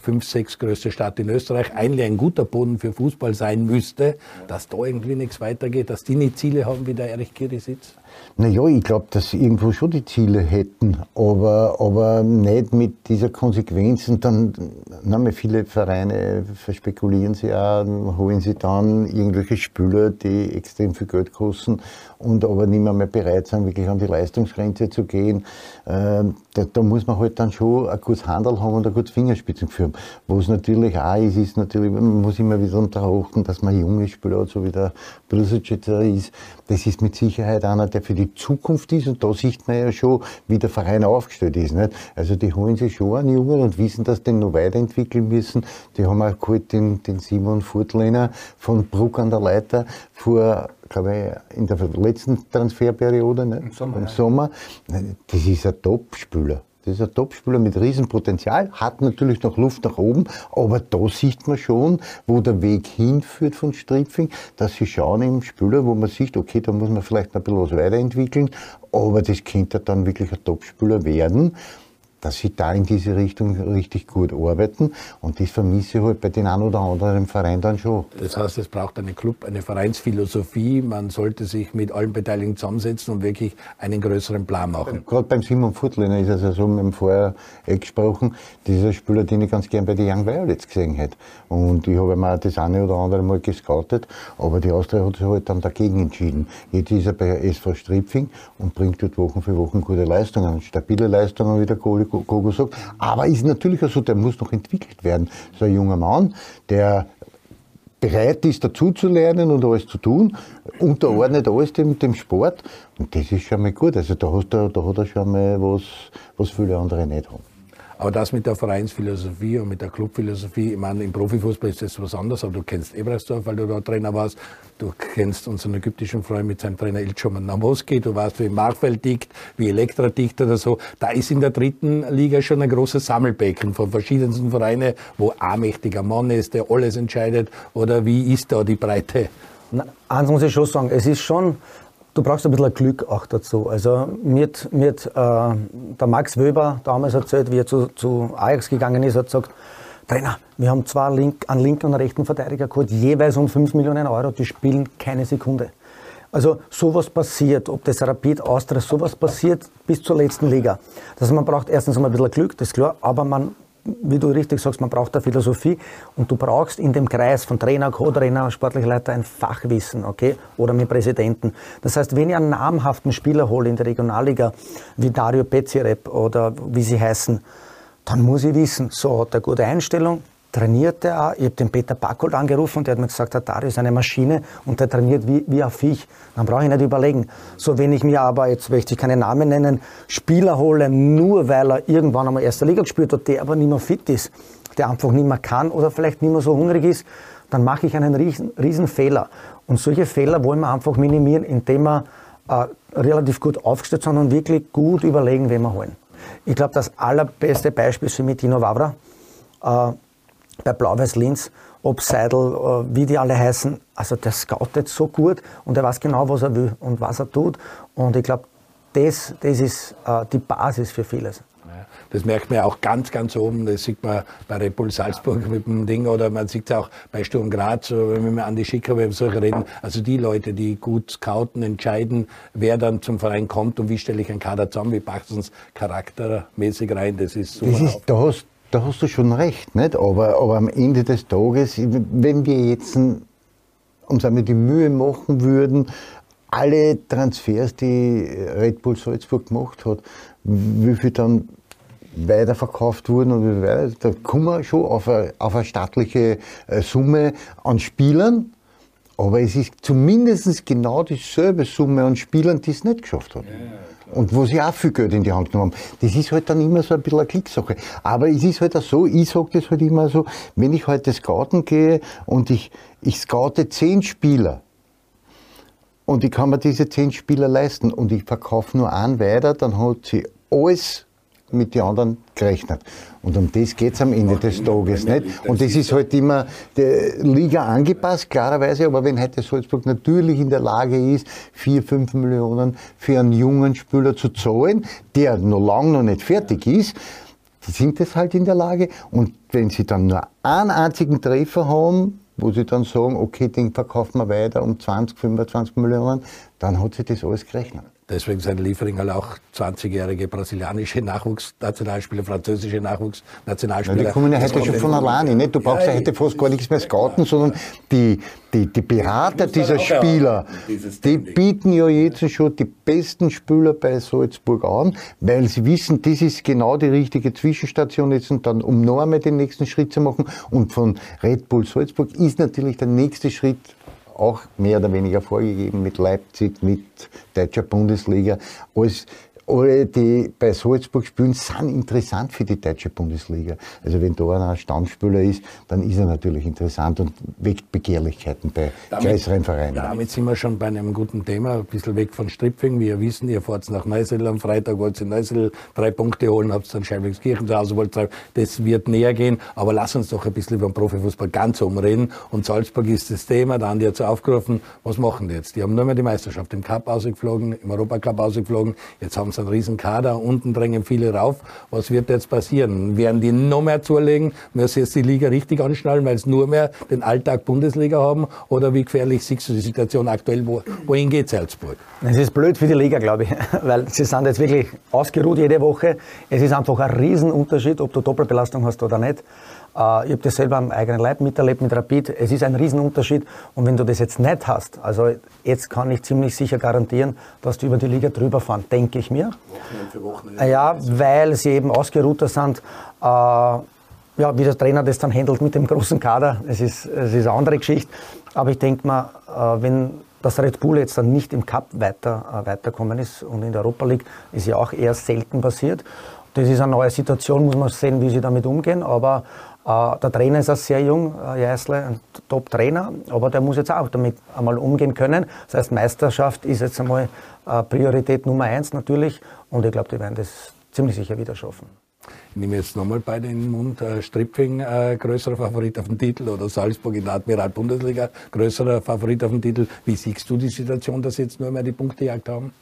fünf, sechs größte Stadt in Österreich, eigentlich ein guter Boden für Fußball sein müsste, dass da irgendwie nichts weitergeht, dass die nicht Ziele haben wie der Erich Kirisitz? Naja, ich glaube, dass sie irgendwo schon die Ziele hätten, aber, aber nicht mit dieser Konsequenz. Und dann, na, viele Vereine verspekulieren sie auch, holen sie dann irgendwelche Spieler, die extrem viel Geld kosten und aber nicht mehr, mehr bereit sind, wirklich an die Leistungsgrenze zu gehen. Ähm, da, da, muss man halt dann schon ein gutes Handel haben und ein gutes Fingerspitzengefühl. Was natürlich auch ist, ist natürlich, man muss immer wieder darauf achten, dass man junge Spieler hat, so wie der Brusic ist. Das ist mit Sicherheit einer, der für die Zukunft ist und da sieht man ja schon, wie der Verein aufgestellt ist. Nicht? Also die holen sich schon einen Jungen und wissen, dass die noch weiterentwickeln müssen. Die haben auch geholt den, den Simon Furtlener von Bruck an der Leiter vor glaube ich, in der letzten Transferperiode, ne? im Sommer. Im Sommer. Das ist ein Top-Spieler. Das ist ein Topspieler mit Riesenpotenzial, hat natürlich noch Luft nach oben, aber da sieht man schon, wo der Weg hinführt von Stripfing, dass sie schauen im Spieler, wo man sieht, okay, da muss man vielleicht noch ein bisschen was weiterentwickeln, aber das könnte dann wirklich ein Topspieler werden dass sie da in diese Richtung richtig gut arbeiten. Und das vermisse ich halt bei den einen oder anderen Verein dann schon. Das heißt, es braucht einen Club, eine Vereinsphilosophie. Man sollte sich mit allen Beteiligten zusammensetzen und wirklich einen größeren Plan machen. Gerade beim Simon Futliner ist es ja so, wir haben vorher eh gesprochen, dieser Spieler, den ich ganz gern bei den Young Violets gesehen hätte. Und ich habe mir das eine oder andere Mal gescoutet, aber die Austria hat sich halt dann dagegen entschieden. Jetzt ist er bei SV Stripfing und bringt dort Wochen für Wochen gute Leistungen, stabile Leistungen, wie der Kohle Sagt. Aber ist natürlich so, der muss noch entwickelt werden. So ein junger Mann, der bereit ist, dazu zu lernen und alles zu tun, unterordnet alles dem, dem Sport. Und das ist schon mal gut. Also da, hast du, da hat er schon mal was, was viele andere nicht haben. Aber das mit der Vereinsphilosophie und mit der Clubphilosophie, ich meine, im Profifußball ist das was anderes, aber du kennst Ebersdorf, weil du da Trainer warst. Du kennst unseren ägyptischen Freund mit seinem Trainer Ilchoman Namoski. Du weißt, wie Marfeld tickt, wie Elektra tickt oder so. Da ist in der dritten Liga schon ein großes Sammelbecken von verschiedensten Vereinen, wo ein mächtiger Mann ist, der alles entscheidet. Oder wie ist da die Breite? Na, eins muss ich schon sagen, es ist schon Du brauchst ein bisschen Glück auch dazu. Also mir hat, mir hat äh, der Max Weber damals erzählt, wie er zu, zu Ajax gegangen ist, hat gesagt, Trainer, wir haben zwei Link, einen linken und einen rechten Verteidiger geholt, jeweils um 5 Millionen Euro, die spielen keine Sekunde. Also sowas passiert, ob das Rapid, Austria, sowas passiert bis zur letzten Liga. Also man braucht erstens mal ein bisschen Glück, das ist klar, aber man wie du richtig sagst, man braucht eine Philosophie und du brauchst in dem Kreis von Trainer, Co-Trainer, sportlicher Leiter ein Fachwissen, okay? Oder mit Präsidenten. Das heißt, wenn ich einen namhaften Spieler hole in der Regionalliga, wie Dario Pezirep oder wie sie heißen, dann muss ich wissen, so hat er gute Einstellung, trainiert er auch. Ich habe den Peter Backold angerufen und der hat mir gesagt, der Dario ist eine Maschine und der trainiert wie, wie ein Viech. Dann brauche ich nicht überlegen. So, wenn ich mir aber, jetzt möchte ich keine Namen nennen, Spieler hole, nur weil er irgendwann einmal erster Liga gespielt hat, der aber nicht mehr fit ist, der einfach nicht mehr kann oder vielleicht nicht mehr so hungrig ist, dann mache ich einen riesen, riesen Fehler. Und solche Fehler wollen wir einfach minimieren, indem wir äh, relativ gut aufgestellt sind und wirklich gut überlegen, wen wir holen. Ich glaube, das allerbeste Beispiel ist für mich Dino Wavra. Äh, bei Blau-Weiß Linz, ob Seidel, äh, wie die alle heißen. Also der scoutet so gut und er weiß genau, was er will und was er tut. Und ich glaube, das, das ist äh, die Basis für vieles. Das merkt man ja auch ganz, ganz oben. Das sieht man bei Red Bull Salzburg mit dem Ding oder man sieht es auch bei Sturm Graz, wenn wir an die Schicker, wenn wir solche reden. Also die Leute, die gut scouten, entscheiden, wer dann zum Verein kommt und wie stelle ich einen Kader zusammen, wie passt uns charaktermäßig rein. Das ist super. Das ist, da hast da hast du schon recht, nicht? Aber, aber am Ende des Tages, wenn wir jetzt uns einmal die Mühe machen würden, alle Transfers, die Red Bull Salzburg gemacht hat, wie viel dann weiterverkauft wurden und wie weiter, da kommen wir schon auf eine, auf eine staatliche äh, Summe an Spielern, aber es ist zumindest genau dieselbe Summe an Spielern, die es nicht geschafft haben. Ja, und wo sie auch viel Geld in die Hand genommen haben. Das ist halt dann immer so ein bisschen eine Klicksache. Aber es ist halt auch so, ich sage das halt immer so, wenn ich heute scouten gehe und ich, ich scoute zehn Spieler, und ich kann mir diese zehn Spieler leisten und ich verkaufe nur einen weiter, dann hat sie alles mit den anderen gerechnet. Und um das geht es am Ende des Tages nicht. Und das ist halt immer der Liga angepasst, klarerweise. Aber wenn heute Salzburg natürlich in der Lage ist, vier, fünf Millionen für einen jungen Spieler zu zahlen, der noch lange noch nicht fertig ist, sind das halt in der Lage. Und wenn sie dann nur einen einzigen Treffer haben, wo sie dann sagen, okay, den verkaufen wir weiter um 20, 25 Millionen, dann hat sich das alles gerechnet. Deswegen sind Liefering halt auch 20-jährige brasilianische Nachwuchsnationalspieler, französische Nachwuchsnationalspieler. die kommen ja heute schon von alleine. Nicht? Du brauchst ja, ja heute fast gar nichts mehr scouten, sondern die, die, die Berater dieser Spieler, die bieten ja jetzt schon die besten Spieler bei Salzburg an, weil sie wissen, das ist genau die richtige Zwischenstation jetzt und dann, um noch einmal den nächsten Schritt zu machen. Und von Red Bull Salzburg ist natürlich der nächste Schritt auch mehr oder weniger vorgegeben mit Leipzig, mit deutscher Bundesliga. Alles alle, die bei Salzburg spielen, sind interessant für die deutsche Bundesliga. Also wenn da einer Stammspieler ist, dann ist er natürlich interessant und weckt Begehrlichkeiten bei damit, größeren Vereinen. Damit sind wir schon bei einem guten Thema, ein bisschen weg von Stripfing. Wie ihr wissen, ihr fahrt nach Neusel am Freitag, wollt in Neusel drei Punkte holen, habt dann Scheibligskirchen zu Hause, wollt drei. Das wird näher gehen, aber lass uns doch ein bisschen über den Profifußball ganz umreden. Und Salzburg ist das Thema, da haben die jetzt aufgerufen, was machen die jetzt? Die haben nur mehr die Meisterschaft im Cup ausgeflogen, im Europacup ausgeflogen, jetzt haben sie einen riesen Kader, unten drängen viele rauf. Was wird jetzt passieren? Werden die noch mehr zulegen? Müssen jetzt die Liga richtig anschnallen, weil es nur mehr den Alltag Bundesliga haben? Oder wie gefährlich siehst du die Situation aktuell? Wo, wohin geht Salzburg? Es ist blöd für die Liga, glaube ich, *laughs* weil sie sind jetzt wirklich ausgeruht jede Woche. Es ist einfach ein Riesenunterschied, ob du Doppelbelastung hast oder nicht. Äh, ich habe das selber am eigenen Leib miterlebt mit Rapid. Es ist ein Riesenunterschied. Und wenn du das jetzt nicht hast, also jetzt kann ich ziemlich sicher garantieren, dass du über die Liga drüber fahren, denke ich mir. Wochenende für Wochenende. Ja, weil sie eben ausgeruhter sind. Äh, ja, wie der Trainer das dann handelt mit dem großen Kader, es ist, es ist eine andere Geschichte. Aber ich denke mal, äh, wenn das Red Bull jetzt dann nicht im Cup weiter, weiterkommen ist und in der Europa League, ist ja auch eher selten passiert. Das ist eine neue Situation, muss man sehen, wie sie damit umgehen. Aber äh, der Trainer ist auch sehr jung, äh, Jeißle, ein Top-Trainer, aber der muss jetzt auch damit einmal umgehen können. Das heißt, Meisterschaft ist jetzt einmal äh, Priorität Nummer eins natürlich und ich glaube, die werden das ziemlich sicher wieder schaffen. Ich nehme jetzt nochmal bei den Mund. Äh, Stripping, äh, größerer Favorit auf den Titel oder Salzburg in der Admiral-Bundesliga, größerer Favorit auf den Titel. Wie siehst du die Situation, dass sie jetzt nur mehr die Punktejagd haben?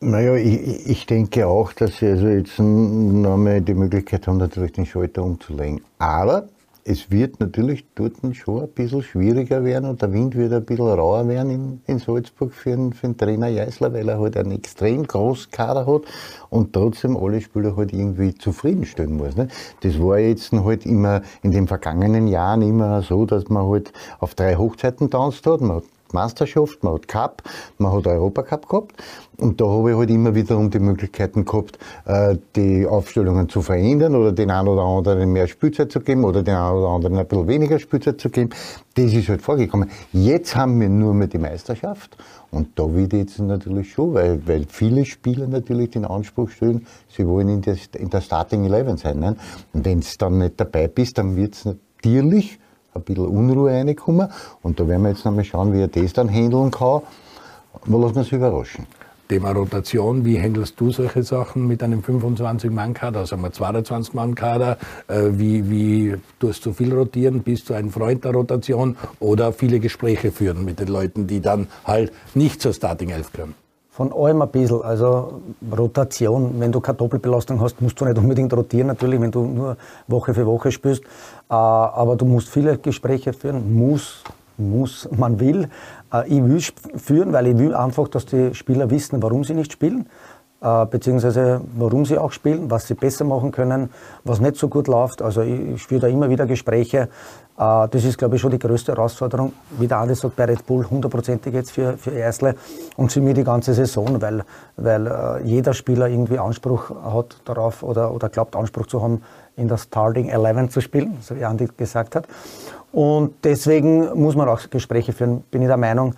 Naja, ich, ich denke auch, dass sie also jetzt nochmal die Möglichkeit haben, natürlich den Schalter umzulegen. Aber es wird natürlich dort schon ein bisschen schwieriger werden und der Wind wird ein bisschen rauer werden in, in Salzburg für den, für den Trainer Jeißler, weil er halt einen extrem großen Kader hat und trotzdem alle Spieler halt irgendwie zufriedenstellen muss. Ne? Das war jetzt halt immer in den vergangenen Jahren immer so, dass man halt auf drei Hochzeiten tanzt hat. Man hat Meisterschaft, man hat Cup, man hat Europacup gehabt. Und da habe ich halt immer wiederum die Möglichkeiten gehabt, äh, die Aufstellungen zu verändern oder den einen oder anderen mehr Spielzeit zu geben oder den einen oder anderen ein bisschen weniger Spielzeit zu geben. Das ist halt vorgekommen. Jetzt haben wir nur mehr die Meisterschaft und da wird jetzt natürlich schon, weil, weil viele Spieler natürlich den Anspruch stellen, sie wollen in, das, in der Starting Eleven sein. Ne? Und wenn du dann nicht dabei bist, dann wird es natürlich ein bisschen Unruhe reinkommen und da werden wir jetzt nochmal schauen, wie er das dann handeln kann. Wo lassen wir uns überraschen. Thema Rotation, wie handelst du solche Sachen mit einem 25-Mann-Kader, also einem 22-Mann-Kader? Äh, wie, wie tust du viel rotieren? Bist du ein Freund der Rotation oder viele Gespräche führen mit den Leuten, die dann halt nicht zur Starting 11 können? Von allem ein bisschen. Also Rotation, wenn du keine Doppelbelastung hast, musst du nicht unbedingt rotieren, natürlich, wenn du nur Woche für Woche spielst. Äh, aber du musst viele Gespräche führen, muss, muss, *laughs* man will. Äh, ich will führen, weil ich will einfach, dass die Spieler wissen, warum sie nicht spielen, äh, beziehungsweise warum sie auch spielen, was sie besser machen können, was nicht so gut läuft. Also ich führe da immer wieder Gespräche. Das ist, glaube ich, schon die größte Herausforderung. Wie der Andi sagt, bei Red Bull hundertprozentig jetzt für, für Ersle und für mich die ganze Saison, weil, weil jeder Spieler irgendwie Anspruch hat darauf oder, oder glaubt, Anspruch zu haben, in der Starting 11 zu spielen, so wie Andi gesagt hat. Und deswegen muss man auch Gespräche führen, bin ich der Meinung.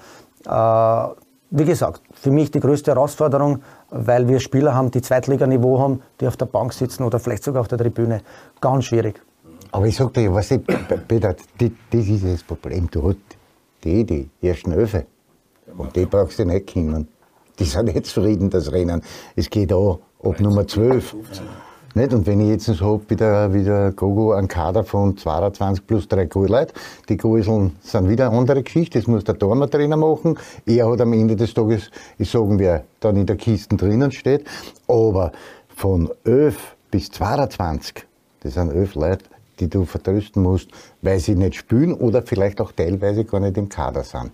Äh, wie gesagt, für mich die größte Herausforderung, weil wir Spieler haben, die Zweitliganiveau haben, die auf der Bank sitzen oder vielleicht sogar auf der Tribüne. Ganz schwierig. Aber ich sag dir, was ich, Peter, das, ist das Problem. Du hast die, die ersten Öfe. Und die brauchst du nicht kommen. Die sind nicht zufrieden, das Rennen. Es geht auch ab Nummer 12. Nicht? Und wenn ich jetzt so habe, wieder, wieder Gogo einen Kader von 22 plus drei Goalleute, die Goalseln sind wieder eine andere Geschichte, das muss der Torner-Trainer machen. Er hat am Ende des Tages, ich sagen wer dann in der Kiste drinnen steht. Aber von 11 bis 22, das sind 11 Leute, die du vertrösten musst, weil sie nicht spielen oder vielleicht auch teilweise gar nicht im Kader sind.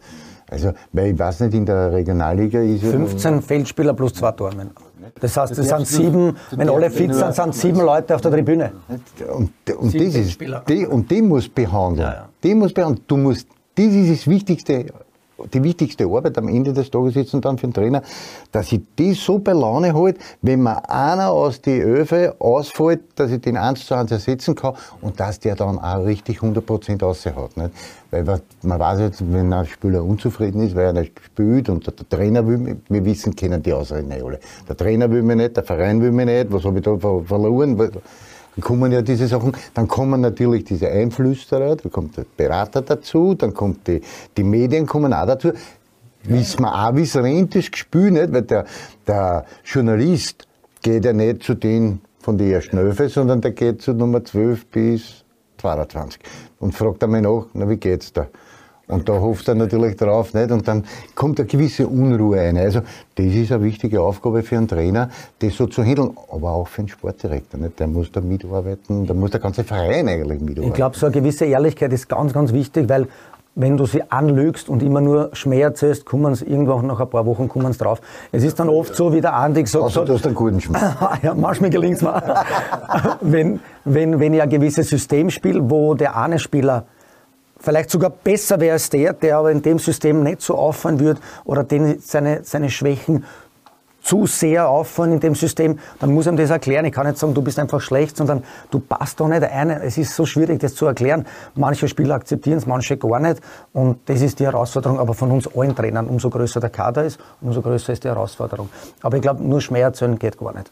Also, weil ich weiß nicht, in der Regionalliga ist 15 Feldspieler plus zwei Tormänner. Das heißt, es sind sieben, wenn alle fit sind, sind sieben Leute auf der Tribüne. Und, und, das ist, die, und die muss behandeln. Die muss behandeln. Du musst, das ist das Wichtigste die wichtigste Arbeit am Ende des Tages ist und dann für den Trainer, dass ich die so bei Laune halte, wenn man einer aus die Öfe ausfällt, dass ich den eins zu eins ersetzen kann und dass der dann auch richtig 100% raushaut. Nicht? Weil man weiß jetzt, wenn ein Spieler unzufrieden ist, weil er nicht spielt und der, Trainer will, wir wissen, kennen die Ausreden nicht alle. Der Trainer will mich nicht, der Verein will mich nicht, was habe ich da verloren? Dann kommen ja diese Sachen, dann kommen natürlich diese Einflüsterer, da kommt der Berater dazu, dann kommt die, die Medien kommen auch dazu. Ja. Wissen wir auch, wie es rennt, das Gespür nicht, weil der, der Journalist geht ja nicht zu den von der ersten Öfe, sondern der geht zu Nummer 12 bis 22 und fragt einmal nach, na, wie geht's da? Und da hofft er natürlich drauf, nicht? Und dann kommt eine gewisse Unruhe ein. Also, das ist eine wichtige Aufgabe für einen Trainer, das so zu handeln, aber auch für einen Sportdirektor, nicht? Der muss da mitarbeiten, da muss der ganze Verein eigentlich mitarbeiten. Ich glaube, so eine gewisse Ehrlichkeit ist ganz, ganz wichtig, weil wenn du sie anlügst und immer nur Schmäh erzählst, kommen sie irgendwann nach ein paar Wochen kommen sie drauf. Es ist dann oft so, wie der Andi gesagt hat. Also, du hast einen guten Schmäh. *laughs* ja, manchmal gelingt es mir. *laughs* wenn, wenn, wenn ich ein gewisses System spiele, wo der eine Spieler vielleicht sogar besser wäre als der, der aber in dem System nicht so auffallen würde oder den seine, seine Schwächen zu sehr auffallen in dem System, dann muss ihm das erklären. Ich kann nicht sagen, du bist einfach schlecht, sondern du passt da nicht ein. Es ist so schwierig, das zu erklären. Manche Spieler akzeptieren es, manche gar nicht. Und das ist die Herausforderung. Aber von uns allen Trainern, umso größer der Kader ist, umso größer ist die Herausforderung. Aber ich glaube, nur Schmerz geht gar nicht.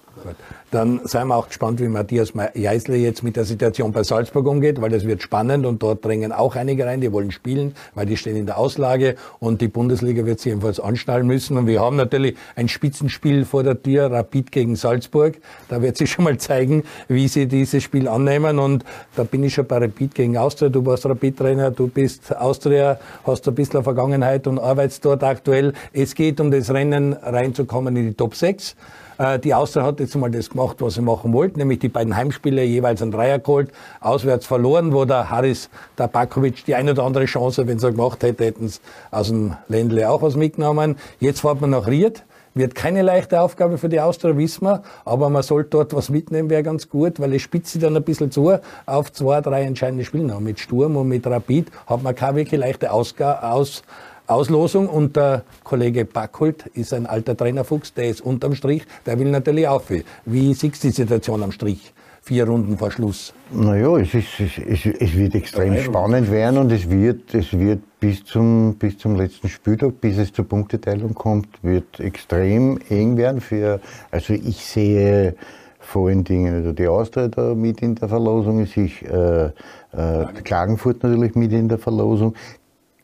Dann seien wir auch gespannt, wie Matthias Jeißle jetzt mit der Situation bei Salzburg umgeht, weil das wird spannend und dort drängen auch einige rein, die wollen spielen, weil die stehen in der Auslage und die Bundesliga wird sich jedenfalls anschnallen müssen. Und wir haben natürlich ein Spitzenspiel vor der Tür, Rapid gegen Salzburg. Da wird sich schon mal zeigen, wie sie dieses Spiel annehmen. Und da bin ich schon bei Rapid gegen Austria. Du warst Rapid-Trainer, du bist Austria, hast ein bisschen Vergangenheit und arbeitest dort aktuell. Es geht um das Rennen reinzukommen in die Top 6. Äh, die Austria hat jetzt mal das gemacht, was sie machen wollten, nämlich die beiden Heimspiele jeweils einen Dreier geholt, auswärts verloren, wo der Haris Tabakovic die eine oder andere Chance, wenn sie gemacht hätte, hätten sie aus dem Ländle auch was mitgenommen. Jetzt fährt man nach Ried. Wird keine leichte Aufgabe für die Austria, wissen wir, aber man sollte dort was mitnehmen, wäre ganz gut, weil es spitzt sich dann ein bisschen zu auf zwei, drei entscheidende Spiele. Mit Sturm und mit Rapid hat man keine wirklich leichte Ausga Aus Auslosung und der Kollege Backholt ist ein alter Trainerfuchs, der ist unterm Strich, der will natürlich auch viel. Wie siehst du die Situation am Strich? Vier Runden vor Schluss. Naja, es, ist, es, es wird extrem spannend werden und es wird, es wird bis, zum, bis zum letzten Spieltag, bis es zur Punkteteilung kommt, wird extrem eng werden. Für, also ich sehe vor allen Dingen also die Austria da mit in der Verlosung, ich sehe äh, äh, Klagenfurt natürlich mit in der Verlosung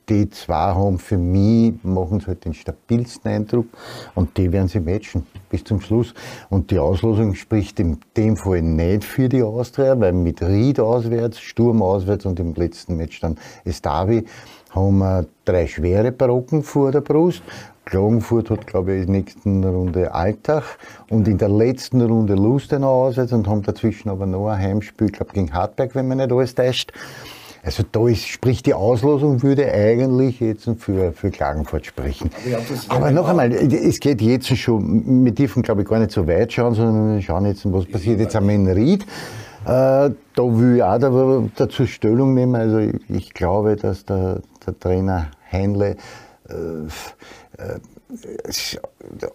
die zwei haben für mich, machen sie halt den stabilsten Eindruck und die werden sie matchen bis zum Schluss. Und die Auslosung spricht in dem Fall nicht für die Austria, weil mit Ried auswärts, Sturm auswärts und im letzten Match dann Estavi haben wir drei schwere Barocken vor der Brust. Klagenfurt hat, glaube ich, in der nächsten Runde Alltag und in der letzten Runde Lustenau auswärts und haben dazwischen aber noch ein Heimspiel, glaube gegen Hartberg, wenn man nicht alles täuscht. Also da ist, sprich die Auslosung würde eigentlich jetzt für, für Klagenfurt sprechen. Aber, Aber noch einmal, es geht jetzt schon, wir dürfen glaube ich gar nicht so weit schauen, sondern wir schauen jetzt, was passiert jetzt am Ried. Äh, da will ich auch dazu Stellung nehmen. Also ich, ich glaube, dass der, der Trainer Heinle äh, äh,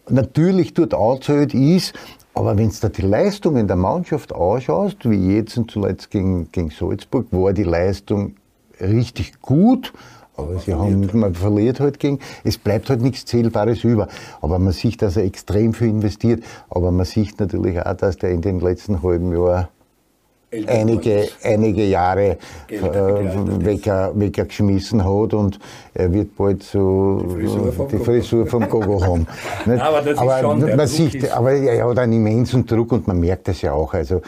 natürlich dort anzählt ist, aber wenn du die Leistungen der Mannschaft anschaust, wie jetzt zuletzt gegen, gegen Salzburg, war die Leistung richtig gut. Aber man sie haben, man verliert halt gegen, es bleibt halt nichts Zählbares über. Aber man sieht, dass er extrem viel investiert. Aber man sieht natürlich auch, dass der in den letzten halben Jahr einige, einige Jahre äh, Wecker, Wecker geschmissen hat und er wird bald so die Frisur vom, die Frisur vom Gogo haben. *laughs* aber das aber ist schon man sieht, aber er hat einen immensen Druck und man merkt das ja auch. Also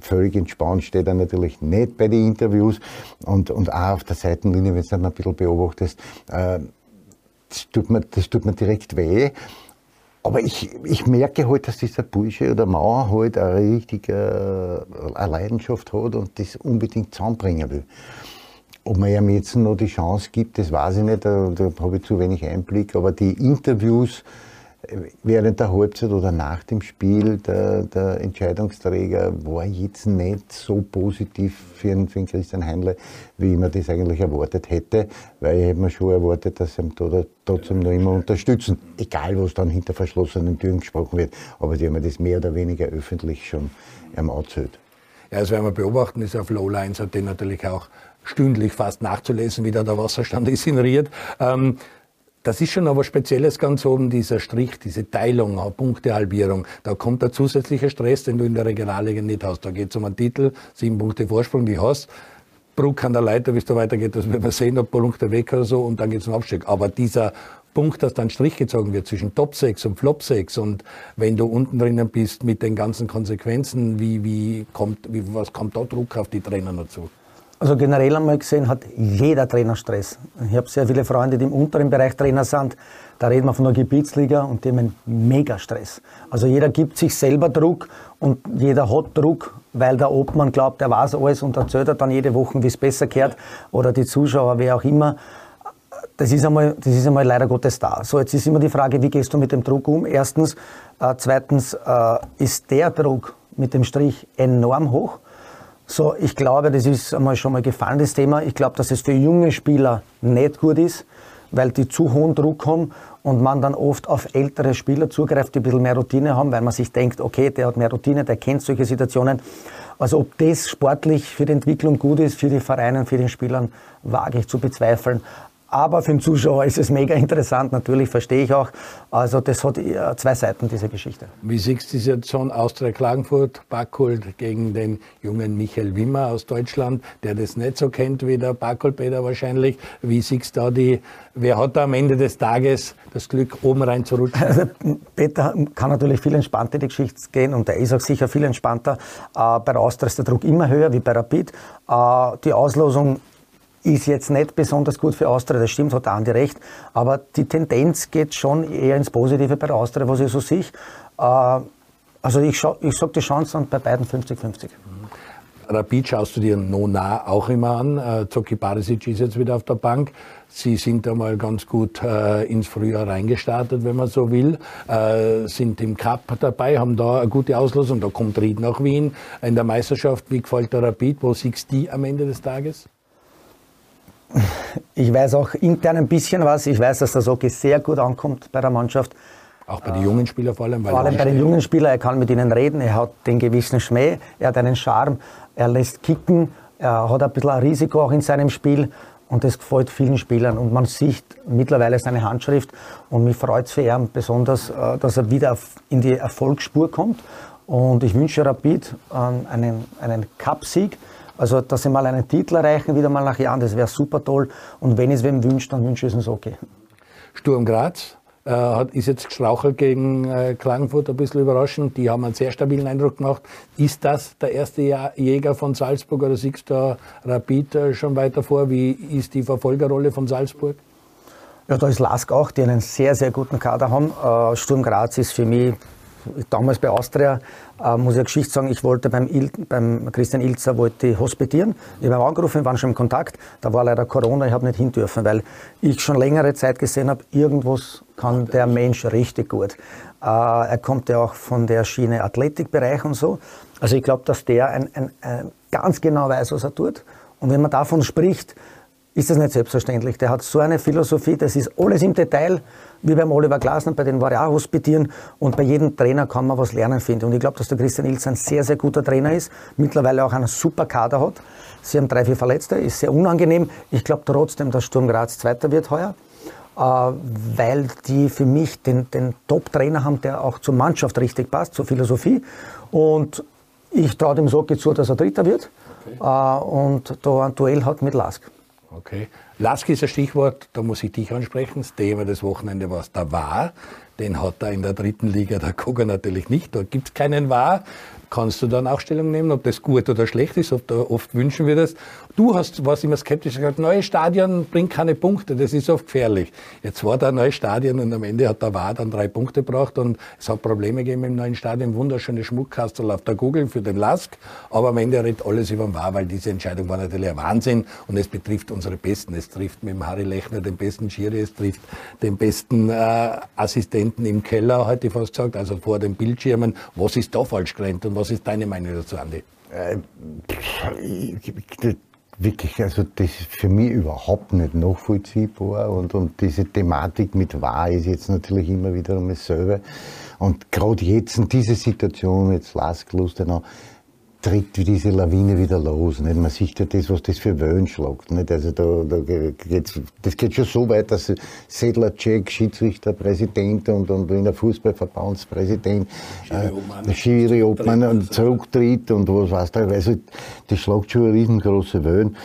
völlig entspannt steht er natürlich nicht bei den Interviews und, und auch auf der Seitenlinie, wenn du dann ein bisschen beobachtest, äh, das, tut mir, das tut mir direkt weh. Aber ich, ich merke halt, dass dieser Bursche oder Mauer halt eine richtige eine Leidenschaft hat und das unbedingt zusammenbringen will. Ob man ihm jetzt noch die Chance gibt, das weiß ich nicht, da, da habe ich zu wenig Einblick. Aber die Interviews während der Halbzeit oder nach dem Spiel, der, der Entscheidungsträger war jetzt nicht so positiv für den, für den Christian Heinle, wie man das eigentlich erwartet hätte, weil ich hätte mir schon erwartet, dass sie ihn da, trotzdem noch immer unterstützen, egal was dann hinter verschlossenen Türen gesprochen wird, aber die haben das mehr oder weniger öffentlich schon erzählt. Ja, das werden wir beobachten, ist auf Lowlines hat den natürlich auch stündlich fast nachzulesen, wie da der Wasserstand *laughs* ist in Ähm, das ist schon aber Spezielles ganz oben, dieser Strich, diese Teilung, Punktehalbierung. Da kommt der zusätzliche Stress, den du in der Regionalliga nicht hast. Da geht es um einen Titel, sieben Punkte Vorsprung, die hast. Bruck an der Leiter, wie es da weitergeht, das werden wir sehen, ob Punkte weg oder so, und dann geht es um Abstieg. Aber dieser Punkt, dass dann Strich gezogen wird zwischen Top 6 und Flop 6 und wenn du unten drinnen bist mit den ganzen Konsequenzen, wie, wie kommt, wie, was kommt da Druck auf die Trainer dazu? Also generell einmal gesehen hat jeder Trainer Stress. Ich habe sehr viele Freunde, die im unteren Bereich Trainer sind. Da reden wir von der Gebietsliga und die haben einen Mega-Stress. Also jeder gibt sich selber Druck und jeder hat Druck, weil der Obmann glaubt, er weiß alles und erzählt er dann jede Woche, wie es besser gehört oder die Zuschauer, wer auch immer. Das ist, einmal, das ist einmal leider Gottes da. So, jetzt ist immer die Frage, wie gehst du mit dem Druck um? Erstens. Äh, zweitens äh, ist der Druck mit dem Strich enorm hoch. So, ich glaube, das ist einmal schon mal gefallen, das Thema. Ich glaube, dass es für junge Spieler nicht gut ist, weil die zu hohen Druck haben und man dann oft auf ältere Spieler zugreift, die ein bisschen mehr Routine haben, weil man sich denkt, okay, der hat mehr Routine, der kennt solche Situationen. Also ob das sportlich für die Entwicklung gut ist, für die Vereine, für den Spielern, wage ich zu bezweifeln. Aber für den Zuschauer ist es mega interessant, natürlich verstehe ich auch. Also das hat zwei Seiten, diese Geschichte. Wie siehst du die Situation Austria Klagenfurt, Backholt gegen den jungen Michael Wimmer aus Deutschland, der das nicht so kennt wie der Backholt Peter wahrscheinlich. Wie siehst du da die, wer hat da am Ende des Tages das Glück, oben reinzurutschen? Also Peter kann natürlich viel entspannter die Geschichte gehen und der ist auch sicher viel entspannter. Äh, bei der Austria ist der Druck immer höher wie bei Rapid. Äh, die Auslosung ist jetzt nicht besonders gut für Austria, das stimmt, hat Andi recht, aber die Tendenz geht schon eher ins Positive bei der Austria, was ich so sehe. Äh, also ich, ich sage die Chancen bei beiden 50-50. Rapid schaust du dir Nona auch immer an. Äh, Zoki Barisic ist jetzt wieder auf der Bank. Sie sind einmal ganz gut äh, ins Frühjahr reingestartet, wenn man so will. Äh, sind im Cup dabei, haben da eine gute Auslosung. Da kommt Ried nach Wien. In der Meisterschaft, wie gefällt der Rapid? Wo siehst du die am Ende des Tages? Ich weiß auch intern ein bisschen was. Ich weiß, dass der Soki sehr gut ankommt bei der Mannschaft. Auch bei den jungen Spielern vor allem? vor allem bei den jungen Spielern. Er kann mit ihnen reden. Er hat den gewissen Schmäh. Er hat einen Charme. Er lässt kicken. Er hat ein bisschen ein Risiko auch in seinem Spiel. Und das gefällt vielen Spielern. Und man sieht mittlerweile seine Handschrift. Und mich freut es für ihn besonders, äh, dass er wieder in die Erfolgsspur kommt. Und ich wünsche Rapid ähm, einen, einen Cup-Sieg. Also, dass sie mal einen Titel erreichen, wieder mal nach Jahren, das wäre super toll. Und wenn es wem wünscht, dann wünsche ich es uns okay. Sturm Graz äh, hat, ist jetzt gestrauchelt gegen äh, Klagenfurt, ein bisschen überraschend. Die haben einen sehr stabilen Eindruck gemacht. Ist das der erste Jäger von Salzburg oder siehst du Rapid äh, schon weiter vor? Wie ist die Verfolgerrolle von Salzburg? Ja, da ist Lask auch, die einen sehr, sehr guten Kader haben. Äh, Sturm Graz ist für mich damals bei Austria, äh, muss ich eine Geschichte sagen, ich wollte beim, Il, beim Christian Ilzer wollte hospitieren. Ich habe angerufen, wir waren schon im Kontakt. Da war leider Corona, ich habe nicht hin dürfen, weil ich schon längere Zeit gesehen habe, irgendwas kann der Mensch richtig gut. Äh, er kommt ja auch von der Schiene Athletikbereich und so. Also ich glaube, dass der ein, ein, ein ganz genau weiß, was er tut. Und wenn man davon spricht, ist das nicht selbstverständlich. Der hat so eine Philosophie, das ist alles im Detail, wie beim Oliver Glasner, bei den war ich auch hospitieren und bei jedem Trainer kann man was lernen, finde Und ich glaube, dass der Christian Ilz ein sehr, sehr guter Trainer ist, mittlerweile auch einen super Kader hat. Sie haben drei, vier Verletzte, ist sehr unangenehm. Ich glaube trotzdem, dass Sturm Graz Zweiter wird heuer, äh, weil die für mich den, den Top-Trainer haben, der auch zur Mannschaft richtig passt, zur Philosophie. Und ich traue dem Socke zu, dass er Dritter wird okay. Äh, und da ein Duell hat mit Lask. Okay. Lask ist ein Stichwort, da muss ich dich ansprechen. Das Thema des Wochenende, was da war, den hat er in der dritten Liga der Koga natürlich nicht. Da gibt es keinen War kannst du dann auch Stellung nehmen, ob das gut oder schlecht ist. Oft, oft wünschen wir das. Du hast, was immer skeptisch gesagt, neue Stadion bringt keine Punkte, das ist oft gefährlich. Jetzt war da ein neues Stadion und am Ende hat der War dann drei Punkte gebracht und es hat Probleme gegeben im neuen Stadion. Wunderschöne Schmuckkastel auf der Google für den Lask, aber am Ende redet alles über den War, weil diese Entscheidung war natürlich ein Wahnsinn und es betrifft unsere Besten. Es trifft mit dem Harry Lechner den besten Schiri, es trifft den besten äh, Assistenten im Keller, heute fast gesagt, also vor den Bildschirmen. Was ist da falsch gerannt und was ist deine Meinung dazu, Andi? Äh, wirklich, also das ist für mich überhaupt nicht nachvollziehbar und, und diese Thematik mit Wahr ist jetzt natürlich immer wieder um dasselbe. Und gerade jetzt in dieser Situation, jetzt Lask Lustenau, tritt diese Lawine wieder los. Nicht? Man sieht ja das, was das für Wellen schlagt. Nicht? Also da, da geht's, das geht schon so weit, dass Sedler Jack, Schiedsrichter, Präsident und, und Wiener Fußballverbandspräsident, äh, Schiri Obmann zurücktritt und was weiß da. Also das schlagt schon riesengroße Wellen.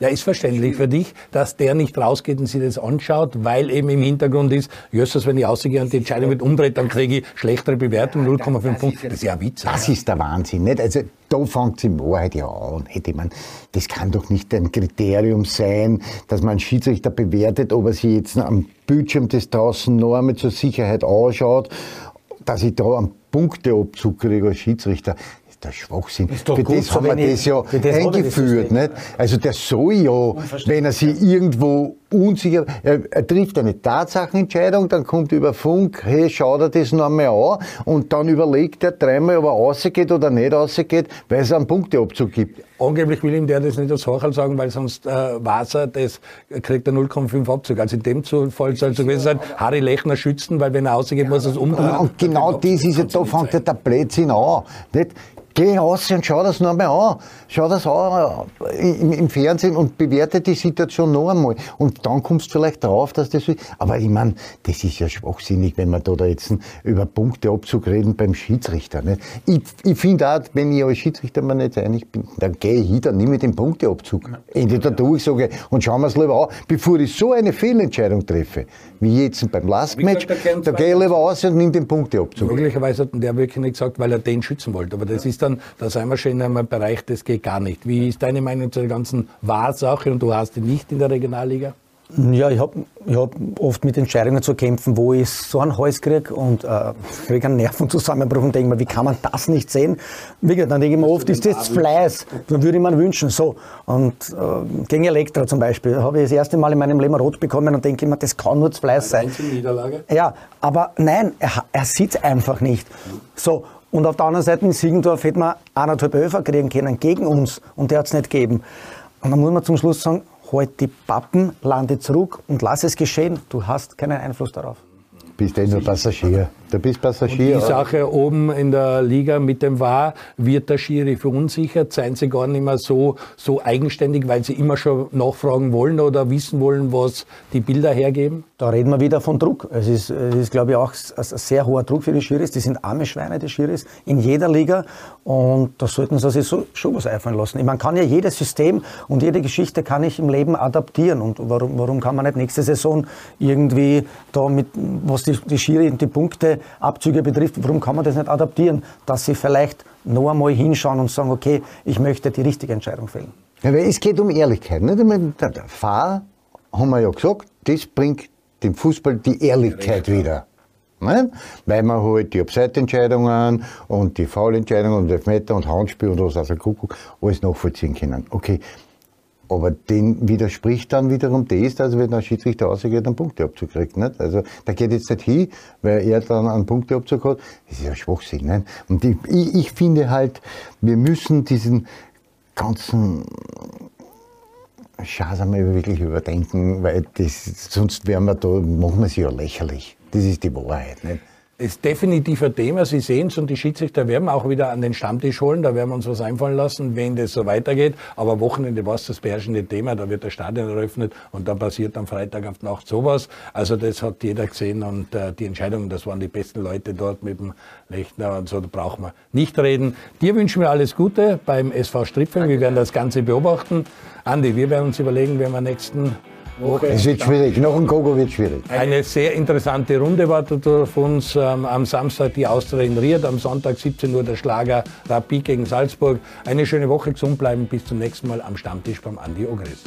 Ja, ist verständlich für dich, dass der nicht rausgeht und sich das anschaut, weil eben im Hintergrund ist, Jösses, wenn ich ausgehe und die Entscheidung mit umdreht, dann kriege ich schlechtere Bewertung, 0,5 Punkte. Das ist ja Witz. Das ist der Wahnsinn, nicht? Also, da fängt es in Wahrheit ja an. Hätte man, das kann doch nicht ein Kriterium sein, dass man einen Schiedsrichter bewertet, ob er sich jetzt am Bildschirm des draußen einmal zur Sicherheit anschaut, dass ich da einen Punkteabzug kriege als Schiedsrichter der Schwachsinn. Ist Für das haben wir das ja das eingeführt. Nicht? Also der soll ja, wenn er sich irgendwo unsicher, er, er, trifft eine Tatsachenentscheidung, dann kommt über Funk, hey, schau dir das noch einmal an und dann überlegt er dreimal, ob er rausgeht oder nicht rausgeht, weil es einen Punkteabzug gibt. Angeblich will ihm der das nicht als Hachel sagen, weil sonst äh, Wasser, das kriegt er 0,5 Abzug. Also in dem Fall soll es so gewesen sein, Harry Lechner schützen, weil wenn er rausgeht, muss er es umdrehen. Und genau das ist jetzt, da fängt der Blödsinn an. Nicht? Geh raus und schau das noch einmal an. Schau das an äh, im, im, Fernsehen und bewerte die Situation noch einmal. Und dann kommst du vielleicht drauf, dass das. Aber ich meine, das ist ja schwachsinnig, wenn wir da, da jetzt über Punkteabzug reden beim Schiedsrichter. Nicht? Ich, ich finde auch, wenn ich als Schiedsrichter mir nicht einig bin, dann gehe ich hin, dann nehme ich den Punkteabzug. Ende der Durchsage und schauen wir es lieber an, bevor ich so eine Fehlentscheidung treffe, wie jetzt beim Last Match, da gehe ich lieber aus und nehme den Punkteabzug. Möglicherweise hat der wirklich nicht gesagt, weil er den schützen wollte. Aber das ist dann dann, da sind wir schon in einem Bereich, das geht gar nicht. Wie ist deine Meinung zu der ganzen Wahrsache und du hast die nicht in der Regionalliga? Ja, ich habe ich hab oft mit Entscheidungen zu kämpfen, wo ich so einen Hals kriege und äh, kriege einen Nervenzusammenbruch und denke mir, wie kann man das nicht sehen? Wie gesagt, dann denke ich mir oft, ist das Fleiß? Dann würde ich mir wünschen. So. Und äh, gegen Elektra zum Beispiel habe ich das erste Mal in meinem Leben rot bekommen und denke immer, das kann nur das Fleiß sein. Niederlage? Ja, aber nein, er, er sieht es einfach nicht. So, und auf der anderen Seite in Siegendorf hätte man eineinhalb Öfer kriegen können gegen uns und der hat es nicht gegeben. Und dann muss man zum Schluss sagen, halt die Pappen, lande zurück und lass es geschehen. Du hast keinen Einfluss darauf. Bist eh nur Passagier. Du bist Passagier. Und die Sache oben in der Liga mit dem War, wird der Schiri verunsichert? Seien sie gar nicht mehr so, so eigenständig, weil sie immer schon nachfragen wollen oder wissen wollen, was die Bilder hergeben? Da reden wir wieder von Druck. Es ist, es ist glaube ich, auch ein sehr hoher Druck für die Schiris. Die sind arme Schweine, die Schiris, in jeder Liga. Und da sollten sie sich so, schon was einfallen lassen. Man kann ja jedes System und jede Geschichte kann ich im Leben adaptieren. Und warum, warum kann man nicht nächste Saison irgendwie da mit, was die, die Schiri und die Punkteabzüge betrifft, warum kann man das nicht adaptieren? Dass sie vielleicht noch einmal hinschauen und sagen, okay, ich möchte die richtige Entscheidung fällen. Ja, weil es geht um Ehrlichkeit. Nicht? Der Fahr, haben wir ja gesagt, das bringt dem Fußball die Ehrlichkeit wieder. Ne? Weil man halt die Abseitentscheidungen und die Foulentscheidungen und Elfmeter und Handspiel und was also Kuckuck alles nachvollziehen können. Okay. Aber den widerspricht dann wiederum das, dass wenn der Schiedsrichter rausgeht, einen Punkteabzug kriegt. Nicht? Also da geht jetzt nicht hin, weil er dann einen Punkteabzug hat. Das ist ja Schwachsinn. Nicht? Und ich, ich, ich finde halt, wir müssen diesen ganzen Scheiß einmal wirklich überdenken, weil das, sonst wären wir da, machen wir sie ja lächerlich. Das ist die Wahrheit. Nicht? Ist definitiv ein Thema. Sie sehen es und die Schiedsrichter werden auch wieder an den Stammtisch holen. Da werden wir uns was einfallen lassen, wenn das so weitergeht. Aber Wochenende war es das beherrschende Thema. Da wird das Stadion eröffnet und da passiert am Freitag auf Nacht sowas. Also das hat jeder gesehen und äh, die Entscheidung, das waren die besten Leute dort mit dem Lechner und so, da brauchen wir nicht reden. Dir wünschen wir alles Gute beim SV Stripping. Wir werden das Ganze beobachten. Andi, wir werden uns überlegen, wer wir nächsten Woche. Es wird schwierig, noch ein Gogo wird schwierig. Eine sehr interessante Runde wartet auf uns. Ähm, am Samstag die Austria in Ried, am Sonntag 17 Uhr der Schlager Rapid gegen Salzburg. Eine schöne Woche, gesund bleiben. Bis zum nächsten Mal am Stammtisch beim Andi Ogris.